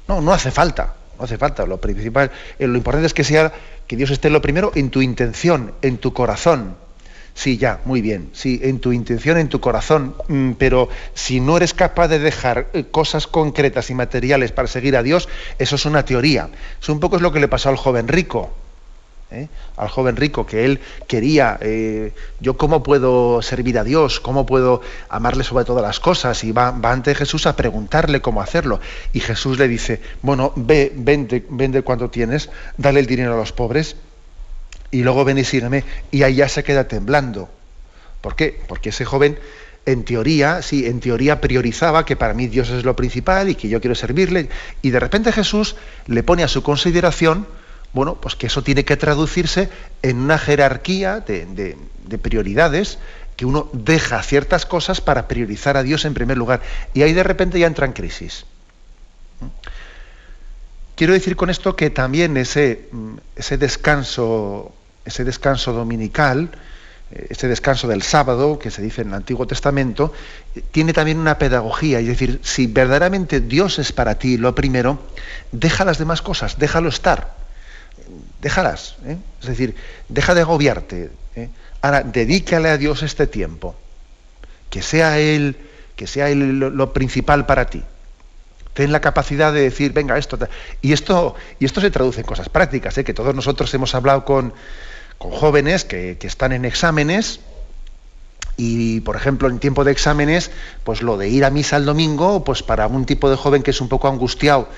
A: No, no hace falta no hace falta. Lo principal, eh, lo importante es que sea que Dios esté lo primero en tu intención, en tu corazón. Sí, ya, muy bien. Sí, en tu intención, en tu corazón. Mm, pero si no eres capaz de dejar eh, cosas concretas y materiales para seguir a Dios, eso es una teoría. Eso un poco es lo que le pasó al joven rico. ¿eh? al joven rico, que él quería, eh, yo cómo puedo servir a Dios, cómo puedo amarle sobre todas las cosas, y va, va, ante Jesús a preguntarle cómo hacerlo. Y Jesús le dice, bueno, ve, vende, vende cuanto tienes, dale el dinero a los pobres, y luego ven y sígueme, y ahí ya se queda temblando. ¿Por qué? Porque ese joven en teoría, sí, en teoría priorizaba que para mí Dios es lo principal y que yo quiero servirle. Y de repente Jesús le pone a su consideración bueno, pues que eso tiene que traducirse en una jerarquía de, prioridades, que uno deja ciertas cosas para priorizar a Dios en primer lugar. Y ahí de repente ya entra en crisis. Quiero decir con esto que también ese, ese descanso, ese descanso dominical, ese descanso del sábado, que se dice en el Antiguo Testamento, tiene también una pedagogía, es decir, si verdaderamente Dios es para ti lo primero, deja las demás cosas, déjalo estar déjalas. ¿eh? Es decir, deja de agobiarte. ¿eh? Ahora, dedícale a Dios este tiempo. Que sea Él, que sea él lo, principal para ti. Ten la capacidad de decir, venga, esto. Y esto, y esto se traduce en cosas prácticas, ¿eh? que todos nosotros hemos hablado con, con jóvenes que, que están en exámenes. Y, por ejemplo, en tiempo de exámenes, pues lo de ir a misa el domingo, pues para un tipo de joven que es un poco angustiado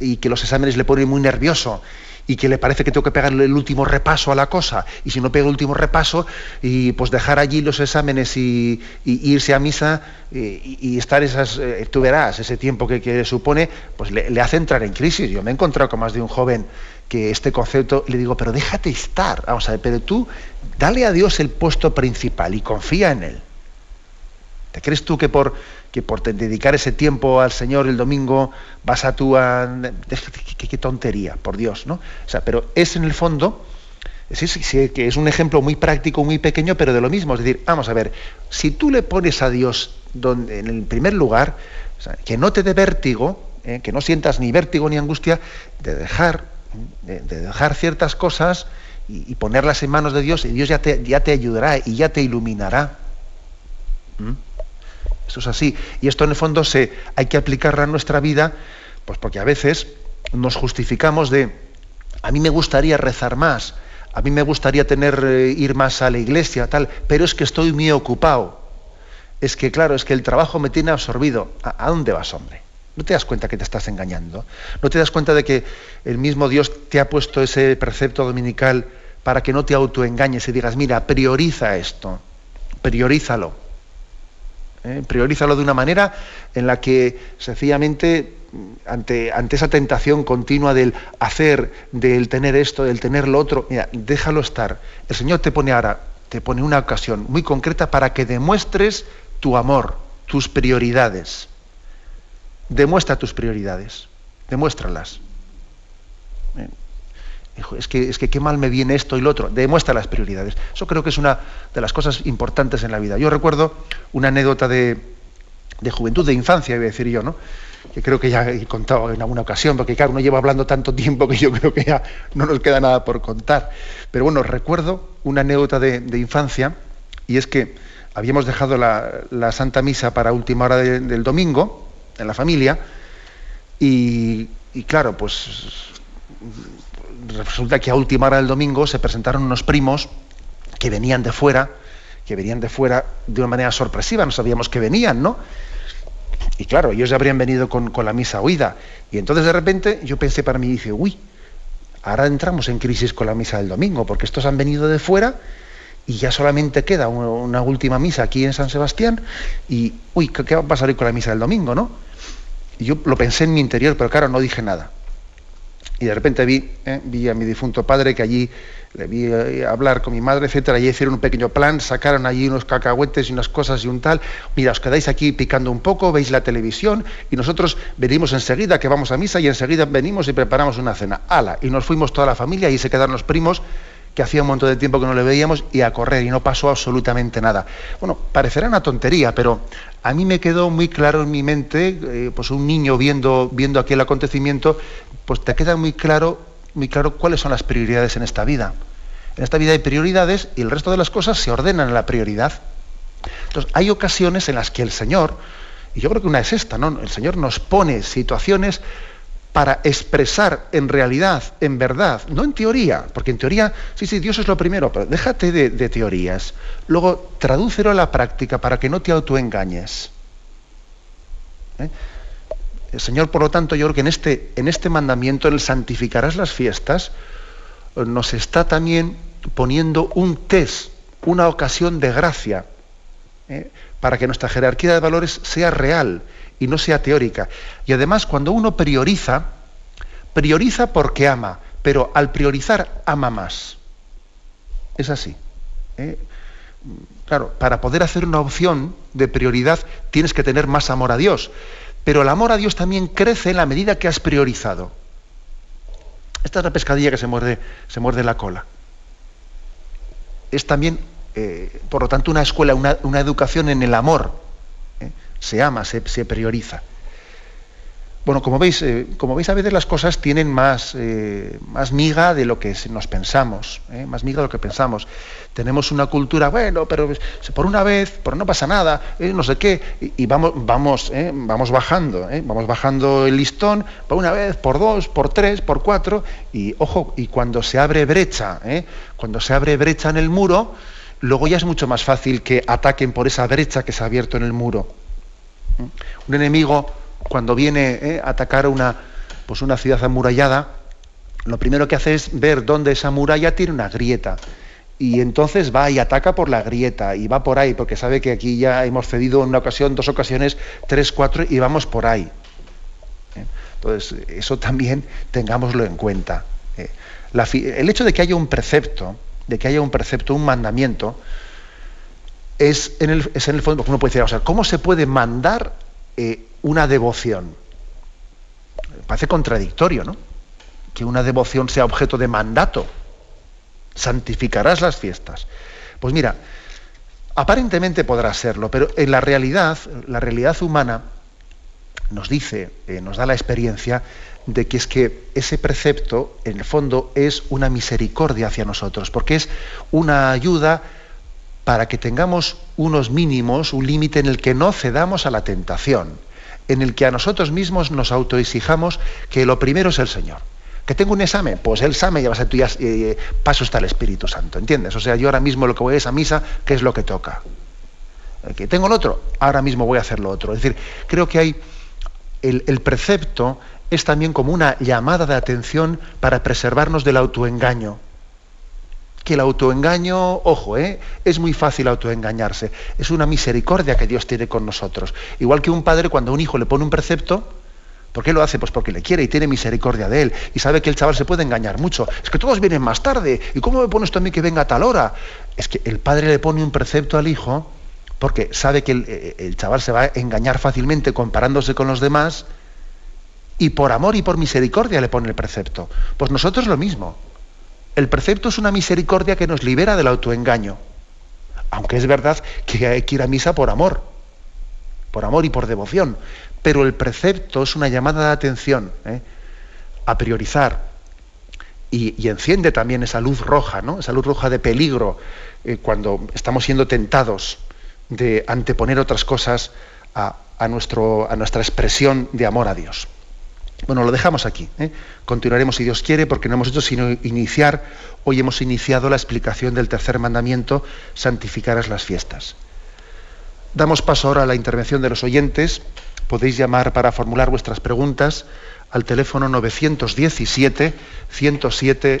A: y que los exámenes le ponen muy nervioso y que le parece que tengo que pegarle el último repaso a la cosa, y si no pego el último repaso, y pues dejar allí los exámenes y, irse a misa y, estar esas, eh, tú verás, ese tiempo que, supone, pues le, hace entrar en crisis. Yo me he encontrado con más de un joven que este concepto, le digo, pero déjate estar, vamos a ver, pero tú dale a Dios el puesto principal y confía en Él. ¿Te crees tú que por que por dedicar ese tiempo al Señor el domingo vas a tú a... Qué, tontería, por Dios, ¿no? O sea, pero es en el fondo, sí, sí, que es un ejemplo muy práctico, muy pequeño, pero de lo mismo. Es decir, vamos a ver, si tú le pones a Dios donde, en el primer lugar, que no te dé vértigo, ¿eh? que no sientas ni vértigo ni angustia, de dejar, de, dejar ciertas cosas y, ponerlas en manos de Dios, y Dios ya te, ya te ayudará y ya te iluminará. ¿Mm? Esto es así. Y esto en el fondo se, hay que aplicarlo a nuestra vida, pues porque a veces nos justificamos de, a mí me gustaría rezar más, a mí me gustaría tener, eh, ir más a la iglesia, tal, pero es que estoy muy ocupado. Es que, claro, es que el trabajo me tiene absorbido. ¿A, dónde vas, hombre? ¿No te das cuenta que te estás engañando? ¿No te das cuenta de que el mismo Dios te ha puesto ese precepto dominical para que no te autoengañes y digas, mira, prioriza esto, priorízalo? ¿Eh? Priorízalo de una manera en la que sencillamente ante, ante, esa tentación continua del hacer, del tener esto, del tener lo otro, mira, déjalo estar. El Señor te pone ahora, te pone una ocasión muy concreta para que demuestres tu amor, tus prioridades. Demuestra tus prioridades, demuéstralas es que, es que qué mal me viene esto y lo otro. Demuestra las prioridades. Eso creo que es una de las cosas importantes en la vida. Yo recuerdo una anécdota de, juventud, de infancia, iba a decir yo, ¿no? que creo que ya he contado en alguna ocasión, porque claro, uno lleva hablando tanto tiempo que yo creo que ya no nos queda nada por contar. Pero bueno, recuerdo una anécdota de, infancia, y es que habíamos dejado la, Santa Misa para última hora del domingo, en la familia, y, y claro, pues resulta que a última hora del domingo se presentaron unos primos que venían de fuera, que venían de fuera de una manera sorpresiva, no sabíamos que venían, ¿no? Y claro, ellos ya habrían venido con, con la misa oída. Y entonces de repente yo pensé para mí, dice, uy, ahora entramos en crisis con la misa del domingo, porque estos han venido de fuera y ya solamente queda una, última misa aquí en San Sebastián y, uy, ¿qué, va a pasar hoy con la misa del domingo, no? Y yo lo pensé en mi interior, pero claro, no dije nada. Y de repente vi, eh, vi a mi difunto padre que allí le vi eh, hablar con mi madre, etcétera, y hicieron un pequeño plan, sacaron allí unos cacahuetes y unas cosas y un tal. Mira, os quedáis aquí picando un poco, veis la televisión y nosotros venimos enseguida que vamos a misa y enseguida venimos y preparamos una cena. ¡Hala! Y nos fuimos toda la familia y se quedaron los primos que hacía un montón de tiempo que no le veíamos y a correr y no pasó absolutamente nada. Bueno, parecerá una tontería, pero a mí me quedó muy claro en mi mente, eh, pues un niño viendo, viendo aquel acontecimiento, pues te queda muy claro, muy claro cuáles son las prioridades en esta vida. En esta vida hay prioridades y el resto de las cosas se ordenan en la prioridad. Entonces, hay ocasiones en las que el Señor, y yo creo que una es esta, ¿no? El Señor nos pone situaciones para expresar en realidad, en verdad, no en teoría, porque en teoría, sí, sí, Dios es lo primero, pero déjate de, teorías. Luego, tradúcelo a la práctica para que no te autoengañes. ¿Eh? El Señor, por lo tanto, yo creo que en este, en este mandamiento, en el santificarás las fiestas, nos está también poniendo un test, una ocasión de gracia, ¿eh? para que nuestra jerarquía de valores sea real y no sea teórica. Y además, cuando uno prioriza, prioriza porque ama, pero al priorizar ama más. Es así. ¿eh? Claro, para poder hacer una opción de prioridad tienes que tener más amor a Dios. Pero el amor a Dios también crece en la medida que has priorizado. Esta es la pescadilla que se muerde, se muerde la cola. Es también, eh, por lo tanto, una escuela, una, una educación en el amor se ama, se, prioriza. Bueno, como veis, eh, como veis, a veces las cosas tienen más, eh, más miga de lo que nos pensamos, ¿eh? más miga de lo que pensamos. Tenemos una cultura, bueno, pero por una vez, pero no pasa nada, no sé qué, y, vamos, vamos, vamos bajando, vamos bajando el listón, por una vez, por dos, por tres, por cuatro, y ojo, y cuando se abre brecha, cuando se abre brecha en el muro, luego ya es mucho más fácil que ataquen por esa brecha que se ha abierto en el muro. Un enemigo, cuando viene eh, a atacar una, pues una ciudad amurallada, lo primero que hace es ver dónde esa muralla tiene una grieta. Y entonces va y ataca por la grieta y va por ahí, porque sabe que aquí ya hemos cedido en una ocasión, dos ocasiones, tres, cuatro, y vamos por ahí. ¿Eh? Entonces, eso también tengámoslo en cuenta. ¿eh? el hecho de que haya un precepto, de que haya un precepto, un mandamiento, es en el, es en el fondo, uno puede decir, o sea, ¿cómo se puede mandar eh, una devoción? Parece contradictorio, ¿no? Que una devoción sea objeto de mandato. Santificarás las fiestas. Pues mira, aparentemente podrá serlo, pero en la realidad, la realidad humana nos dice, eh, nos da la experiencia de que es que ese precepto, en el fondo, es una misericordia hacia nosotros, porque es una ayuda para que tengamos unos mínimos, un límite en el que no cedamos a la tentación, en el que a nosotros mismos nos autoexijamos que lo primero es el Señor. Que tengo un examen, pues el examen ya va a ser ya, eh, paso está el Espíritu Santo, ¿entiendes? O sea, yo ahora mismo lo que voy a esa misa, ¿qué es lo que toca? Eh, que tengo el otro, ahora mismo voy a hacer lo otro. Es decir, creo que hay el precepto es también como una llamada de atención para preservarnos del autoengaño que el autoengaño, ojo, ¿eh? es muy fácil autoengañarse. Es una misericordia que Dios tiene con nosotros. Igual que un padre cuando a un hijo le pone un precepto, ¿por qué lo hace? Pues porque le quiere y tiene misericordia de él. Y sabe que el chaval se puede engañar mucho. Es que todos vienen más tarde. ¿Y cómo me pones tú a mí que venga a tal hora? Es que el padre le pone un precepto al hijo porque sabe que el, eh, el chaval se va a engañar fácilmente comparándose con los demás y por amor y por misericordia le pone el precepto. Pues nosotros lo mismo. El precepto es una misericordia que nos libera del autoengaño. Aunque es verdad que hay que ir a misa por amor, por amor y por devoción. Pero el precepto es una llamada de atención ¿eh? a priorizar. Y, enciende también esa luz roja, ¿no? esa luz roja de peligro, eh, cuando estamos siendo tentados de anteponer otras cosas a, nuestra expresión de amor a Dios. Bueno, lo dejamos aquí. ¿eh? Continuaremos si Dios quiere, porque no hemos hecho sino iniciar, hoy hemos iniciado la explicación del tercer mandamiento, santificarás las fiestas. Damos paso ahora a la intervención de los oyentes. podéis llamar para formular vuestras preguntas al teléfono 917 107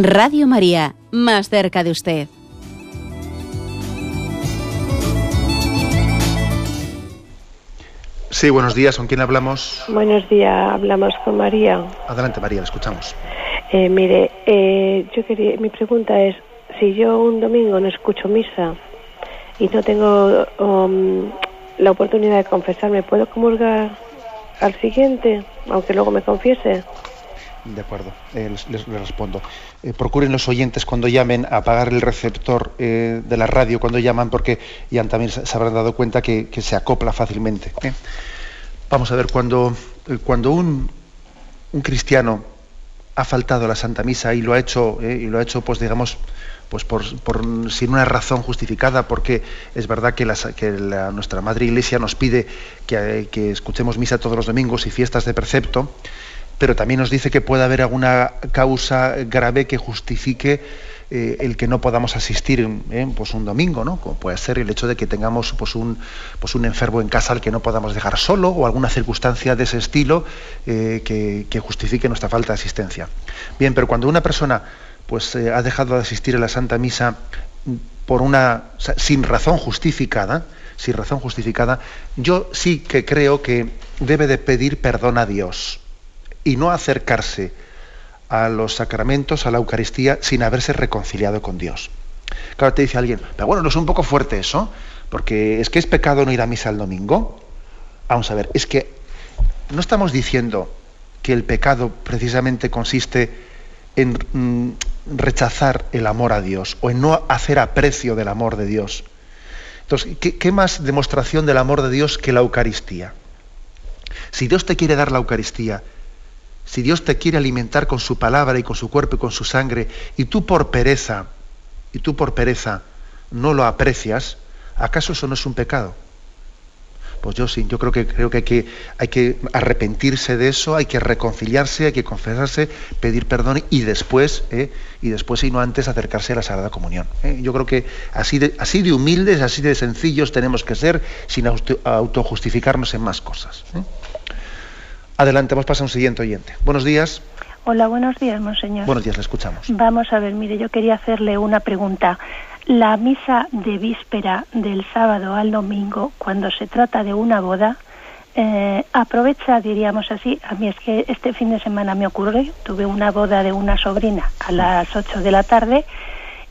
B: Radio María, más cerca de usted.
A: Sí, buenos días. ¿Con quién hablamos?
C: Buenos días, hablamos con María.
A: Adelante, María, la escuchamos.
C: Eh, mire, eh, yo quería, mi pregunta es, si yo un domingo no escucho misa y no tengo um, la oportunidad de confesarme, ¿puedo comulgar al siguiente, aunque luego me confiese?
A: De acuerdo, eh, les, respondo. Eh, procuren los oyentes cuando llamen apagar el receptor eh, de la radio cuando llaman porque ya también se, habrán dado cuenta que, se acopla fácilmente. Vamos a ver, cuando, cuando un, un, cristiano ha faltado a la Santa Misa y lo ha hecho, y lo ha hecho pues digamos, pues por, sin una razón justificada, porque es verdad que, que nuestra Madre Iglesia nos pide que, que escuchemos misa todos los domingos y fiestas de precepto, pero también nos dice que puede haber alguna causa grave que justifique eh, el que no podamos asistir eh, pues un domingo, ¿no? Como puede ser el hecho de que tengamos pues un, pues un enfermo en casa al que no podamos dejar solo o alguna circunstancia de ese estilo eh, que, justifique nuestra falta de asistencia. Bien, pero cuando una persona pues ha dejado de asistir a la Santa Misa por una sin razón justificada, sin razón justificada, yo sí que creo que debe de pedir perdón a Dios y no acercarse a los sacramentos, a la Eucaristía, sin haberse reconciliado con Dios. Claro, te dice alguien, pero bueno, no es un poco fuerte eso, porque es que es pecado no ir a misa el domingo. Vamos a ver, es que no estamos diciendo que el pecado precisamente consiste en mm, rechazar el amor a Dios o en no hacer aprecio del amor de Dios. Entonces, ¿qué, más demostración del amor de Dios que la Eucaristía? Si Dios te quiere dar la Eucaristía, si Dios te quiere alimentar con su palabra y con su cuerpo y con su sangre, y tú por pereza, y tú por pereza no lo aprecias, ¿acaso eso no es un pecado? Pues yo sí, yo creo que creo que hay que, arrepentirse de eso, hay que reconciliarse, hay que confesarse, pedir perdón y después, ¿eh? y después y no antes acercarse a la Sagrada Comunión. ¿eh? Yo creo que así de, así de humildes, así de sencillos tenemos que ser sin autojustificarnos en más cosas. ¿eh? Adelante, vamos a pasar a un siguiente oyente. Buenos días.
D: Hola, buenos días, monseñor.
A: Buenos días, le escuchamos.
D: Vamos a ver, mire, yo quería hacerle una pregunta. La misa de víspera del sábado al domingo, cuando se trata de una boda, eh, aprovecha, diríamos así, a mí es que este fin de semana me ocurre, tuve una boda de una sobrina a las 8 de la tarde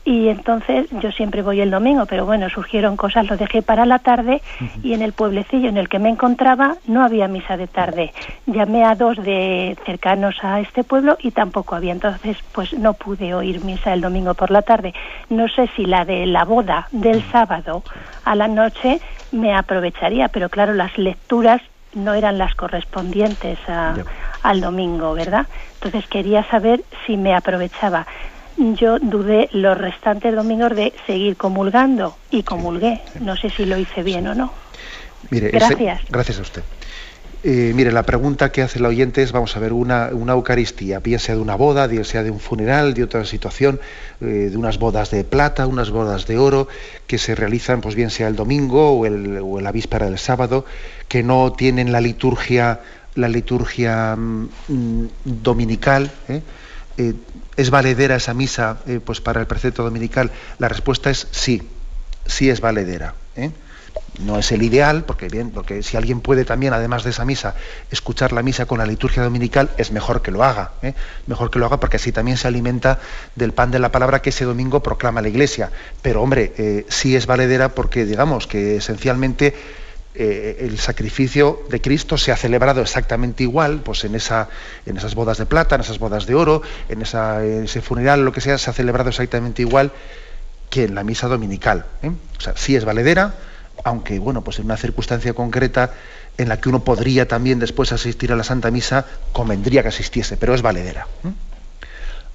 D: y entonces yo siempre voy el domingo, pero bueno, surgieron cosas, lo dejé para la tarde y en el pueblecillo en el que me encontraba no había misa de tarde. Llamé a dos de cercanos a este pueblo y tampoco había, entonces pues no pude oír misa el domingo por la tarde. No sé si la de la boda del sábado a la noche me aprovecharía, pero claro, las lecturas no eran las correspondientes al domingo, ¿verdad? Entonces quería saber si me aprovechaba yo dudé los restantes domingos de seguir comulgando y comulgué. No sé si lo hice bien o no.
A: Mire, gracias. gracias a usted. Eh, mire, la pregunta que hace el oyente es, vamos a ver, una, una Eucaristía, bien sea de una boda, bien sea de un funeral, de otra situación, eh, de unas bodas de plata, unas bodas de oro, que se realizan, pues bien sea el domingo o, el, o la víspera del sábado, que no tienen la liturgia, la liturgia mm, dominical, ¿eh? Eh, ¿es valedera esa misa eh, pues para el precepto dominical? La respuesta es sí, sí es valedera. ¿eh? No es el ideal, porque bien, porque si alguien puede también, además de esa misa, escuchar la misa con la liturgia dominical, es mejor que lo haga. Mejor que lo haga porque así también se alimenta del pan de la palabra que ese domingo proclama la Iglesia. Pero hombre, sí es valedera porque digamos que esencialmente eh, el sacrificio de Cristo se ha celebrado exactamente igual, pues en, esa, en esas bodas de plata, en esas bodas de oro, en, ese funeral, lo que sea, se ha celebrado exactamente igual que en la misa dominical. ¿eh? O sea, sí es valedera, aunque bueno, pues en una circunstancia concreta en la que uno podría también después asistir a la Santa Misa, convendría que asistiese, pero es valedera. ¿eh?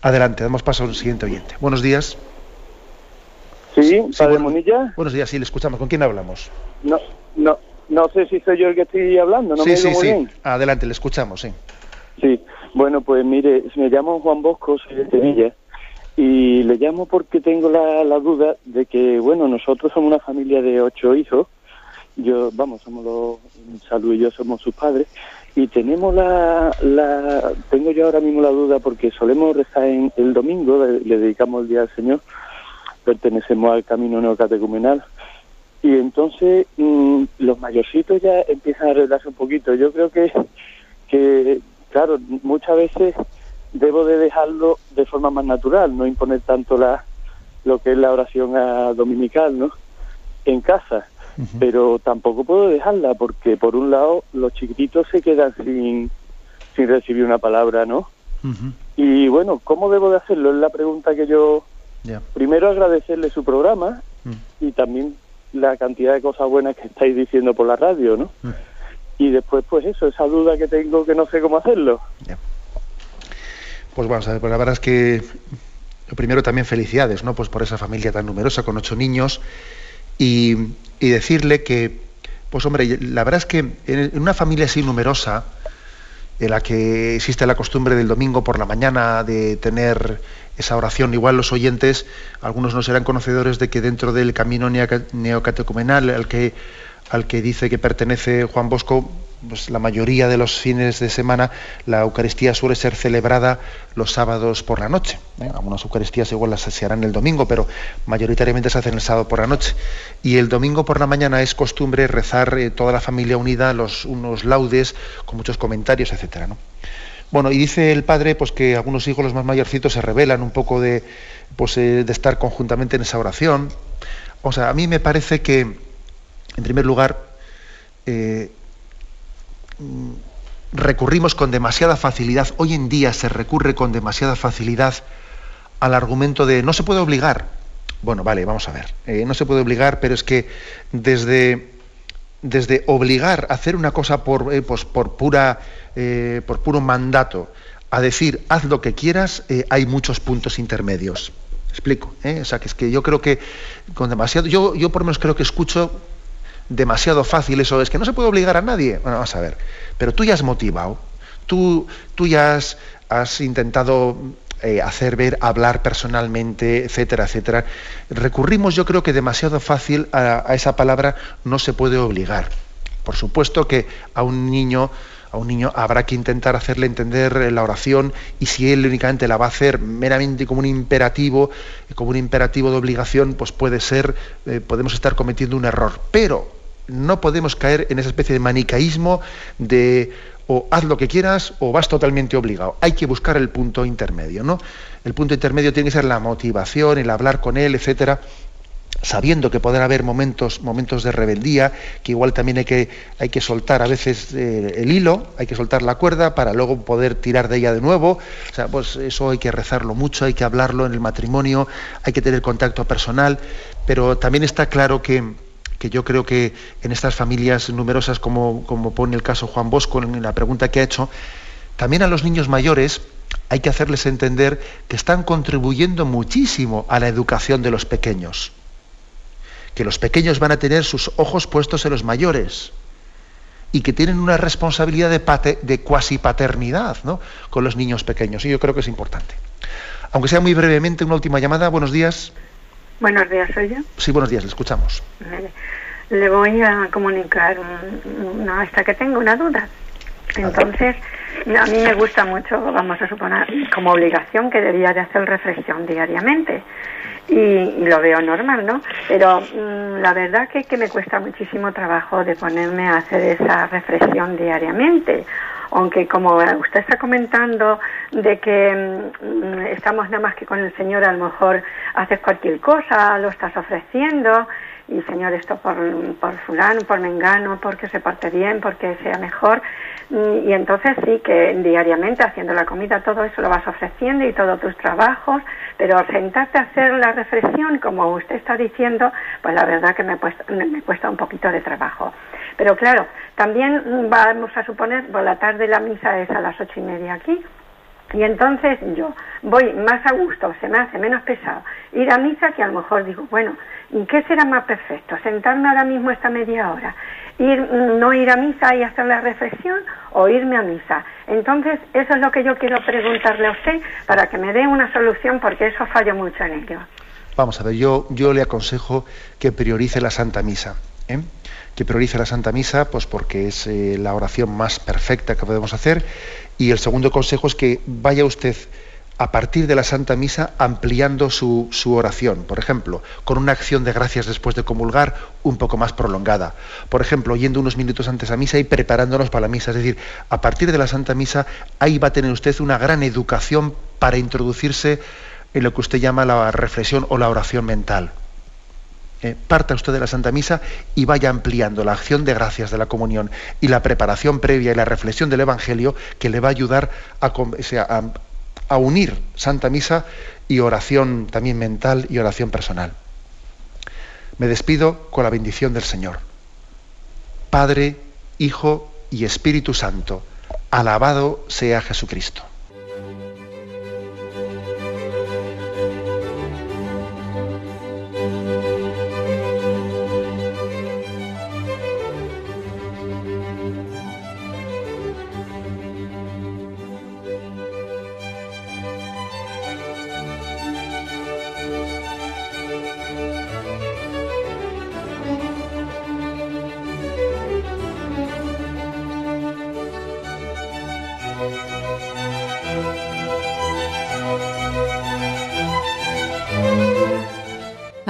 A: Adelante, damos paso al siguiente oyente. Buenos días.
E: Sí, Padre Monilla.
A: Buenos días, sí, le escuchamos. ¿Con quién hablamos?
E: No, no, no sé si soy yo el que estoy hablando, ¿no?
A: Sí, sí, sí. Adelante, le escuchamos, sí.
E: Sí, bueno, pues mire, me llamo Juan Bosco, soy de Sevilla, y le llamo porque tengo la, duda de que, bueno, nosotros somos una familia de ocho hijos, yo, vamos, somos los, Salud y yo somos sus padres, y tenemos la, la, tengo yo ahora mismo la duda porque solemos rezar en el domingo, le, dedicamos el Día al Señor, pertenecemos al camino neocatecumenal, y entonces mm, los mayorcitos ya empiezan a arreglarse un poquito. Yo creo que, que, claro, muchas veces debo de dejarlo de forma más natural, no imponer tanto la lo que es la oración a dominical, ¿no? En casa. Pero tampoco puedo dejarla porque, por un lado, los chiquititos se quedan sin, sin recibir una palabra, ¿no? Y bueno, ¿cómo debo de hacerlo? Es la pregunta que yo... Primero agradecerle su programa mm. y también la cantidad de cosas buenas que estáis diciendo por la radio, ¿no? Mm. Y después, pues eso, esa duda que tengo que no sé cómo hacerlo.
A: Pues vamos a ver, pues la verdad es que lo primero también felicidades, ¿no? Pues por esa familia tan numerosa con ocho niños y, y decirle que, pues hombre, la verdad es que en una familia así numerosa, en la que existe la costumbre del domingo por la mañana de tener esa oración. Igual los oyentes, algunos no serán conocedores de que dentro del camino neocatecumenal al que, al que dice que pertenece Juan Bosco, pues la mayoría de los fines de semana la Eucaristía suele ser celebrada los sábados por la noche. ¿eh? Algunas Eucaristías igual las se harán el domingo, pero mayoritariamente se hacen el sábado por la noche. Y el domingo por la mañana es costumbre rezar eh, toda la familia unida los, unos laudes con muchos comentarios, etcétera. Bueno, y dice el padre pues que algunos hijos, los más mayorcitos, se revelan un poco de, pues, eh, de estar conjuntamente en esa oración. O sea, a mí me parece que, en primer lugar, eh, mm, recurrimos con demasiada facilidad, hoy en día se recurre con demasiada facilidad al argumento de no se puede obligar. Bueno, vale, vamos a ver. Eh, no se puede obligar, pero es que desde, desde obligar a hacer una cosa por, pues, por pura eh, por puro mandato a decir haz lo que quieras, eh, hay muchos puntos intermedios. Explico. ¿eh? O sea, que es que yo creo que con demasiado, yo, yo por lo menos creo que escucho demasiado fácil eso, es que no se puede obligar a nadie. Bueno, vamos a ver, pero tú ya has motivado, tú, tú ya has intentado hacer ver, hablar personalmente, etcétera, etcétera. Recurrimos, yo creo que demasiado fácil a, esa palabra no se puede obligar. Por supuesto que a un niño a un niño habrá que intentar hacerle entender eh, la oración y si él únicamente la va a hacer meramente como un imperativo, como un imperativo de obligación, pues puede ser, eh, podemos estar cometiendo un error. Pero no podemos caer en esa especie de manicaísmo de o haz lo que quieras o vas totalmente obligado. Hay que buscar el punto intermedio, ¿no? El punto intermedio tiene que ser la motivación, el hablar con él, etcétera, sabiendo que podrá haber momentos, momentos de rebeldía, que igual también hay que, hay que soltar a veces eh, el hilo, hay que soltar la cuerda para luego poder tirar de ella de nuevo. O sea, pues eso hay que rezarlo mucho, hay que hablarlo en el matrimonio, hay que tener contacto personal, pero también está claro que, que yo creo que en estas familias numerosas, como, como pone el caso Juan Bosco en la pregunta que ha hecho, también a los niños mayores hay que hacerles entender que están contribuyendo muchísimo a la educación de los pequeños que los pequeños van a tener sus ojos puestos en los mayores y que tienen una responsabilidad de, de cuasi paternidad ¿no? con los niños pequeños. Y yo creo que es importante. Aunque sea muy brevemente, una última llamada. Buenos días.
F: Buenos días, ¿soy yo?
A: Sí, buenos días, le escuchamos.
F: Le voy a comunicar una, hasta que tengo una duda. Entonces, a mí me gusta mucho, vamos a suponer, como obligación que debía de hacer reflexión diariamente. Y, lo veo normal, ¿no? Pero mm, la verdad que, que me cuesta muchísimo trabajo de ponerme a hacer esa reflexión diariamente aunque como usted está comentando de que mm, estamos nada más que con el Señor, a lo mejor haces cualquier cosa, lo estás ofreciendo, y Señor, esto por, por fulano, por mengano, porque se parte bien, porque sea mejor. Mm, y entonces sí que diariamente haciendo la comida, todo eso lo vas ofreciendo y todos tus trabajos, pero sentarte a hacer la reflexión, como usted está diciendo, pues la verdad que me, me cuesta un poquito de trabajo. Pero claro, también vamos a suponer, por la tarde la misa es a las ocho y media aquí, y entonces yo voy más a gusto, se me hace menos pesado ir a misa que a lo mejor digo, bueno, ¿y qué será más perfecto? ¿Sentarme ahora mismo esta media hora? Ir, ¿No ir a misa y hacer la reflexión o irme a misa? Entonces, eso es lo que yo quiero preguntarle a usted para que me dé una solución porque eso fallo mucho en ello.
A: Vamos a ver, yo, yo le aconsejo que priorice la Santa Misa. ¿Eh? que priorice la Santa Misa, pues porque es eh, la oración más perfecta que podemos hacer. Y el segundo consejo es que vaya usted a partir de la Santa Misa ampliando su, su, oración. Por ejemplo, con una acción de gracias después de comulgar un poco más prolongada. Por ejemplo, yendo unos minutos antes a misa y preparándonos para la misa. Es decir, a partir de la Santa Misa, ahí va a tener usted una gran educación para introducirse en lo que usted llama la reflexión o la oración mental. Eh, parta usted de la Santa Misa y vaya ampliando la acción de gracias de la comunión y la preparación previa y la reflexión del Evangelio que le va a ayudar a, unir Santa Misa y oración también mental y oración personal. Me despido con la bendición del Señor. Padre, Hijo y Espíritu Santo, alabado sea Jesucristo.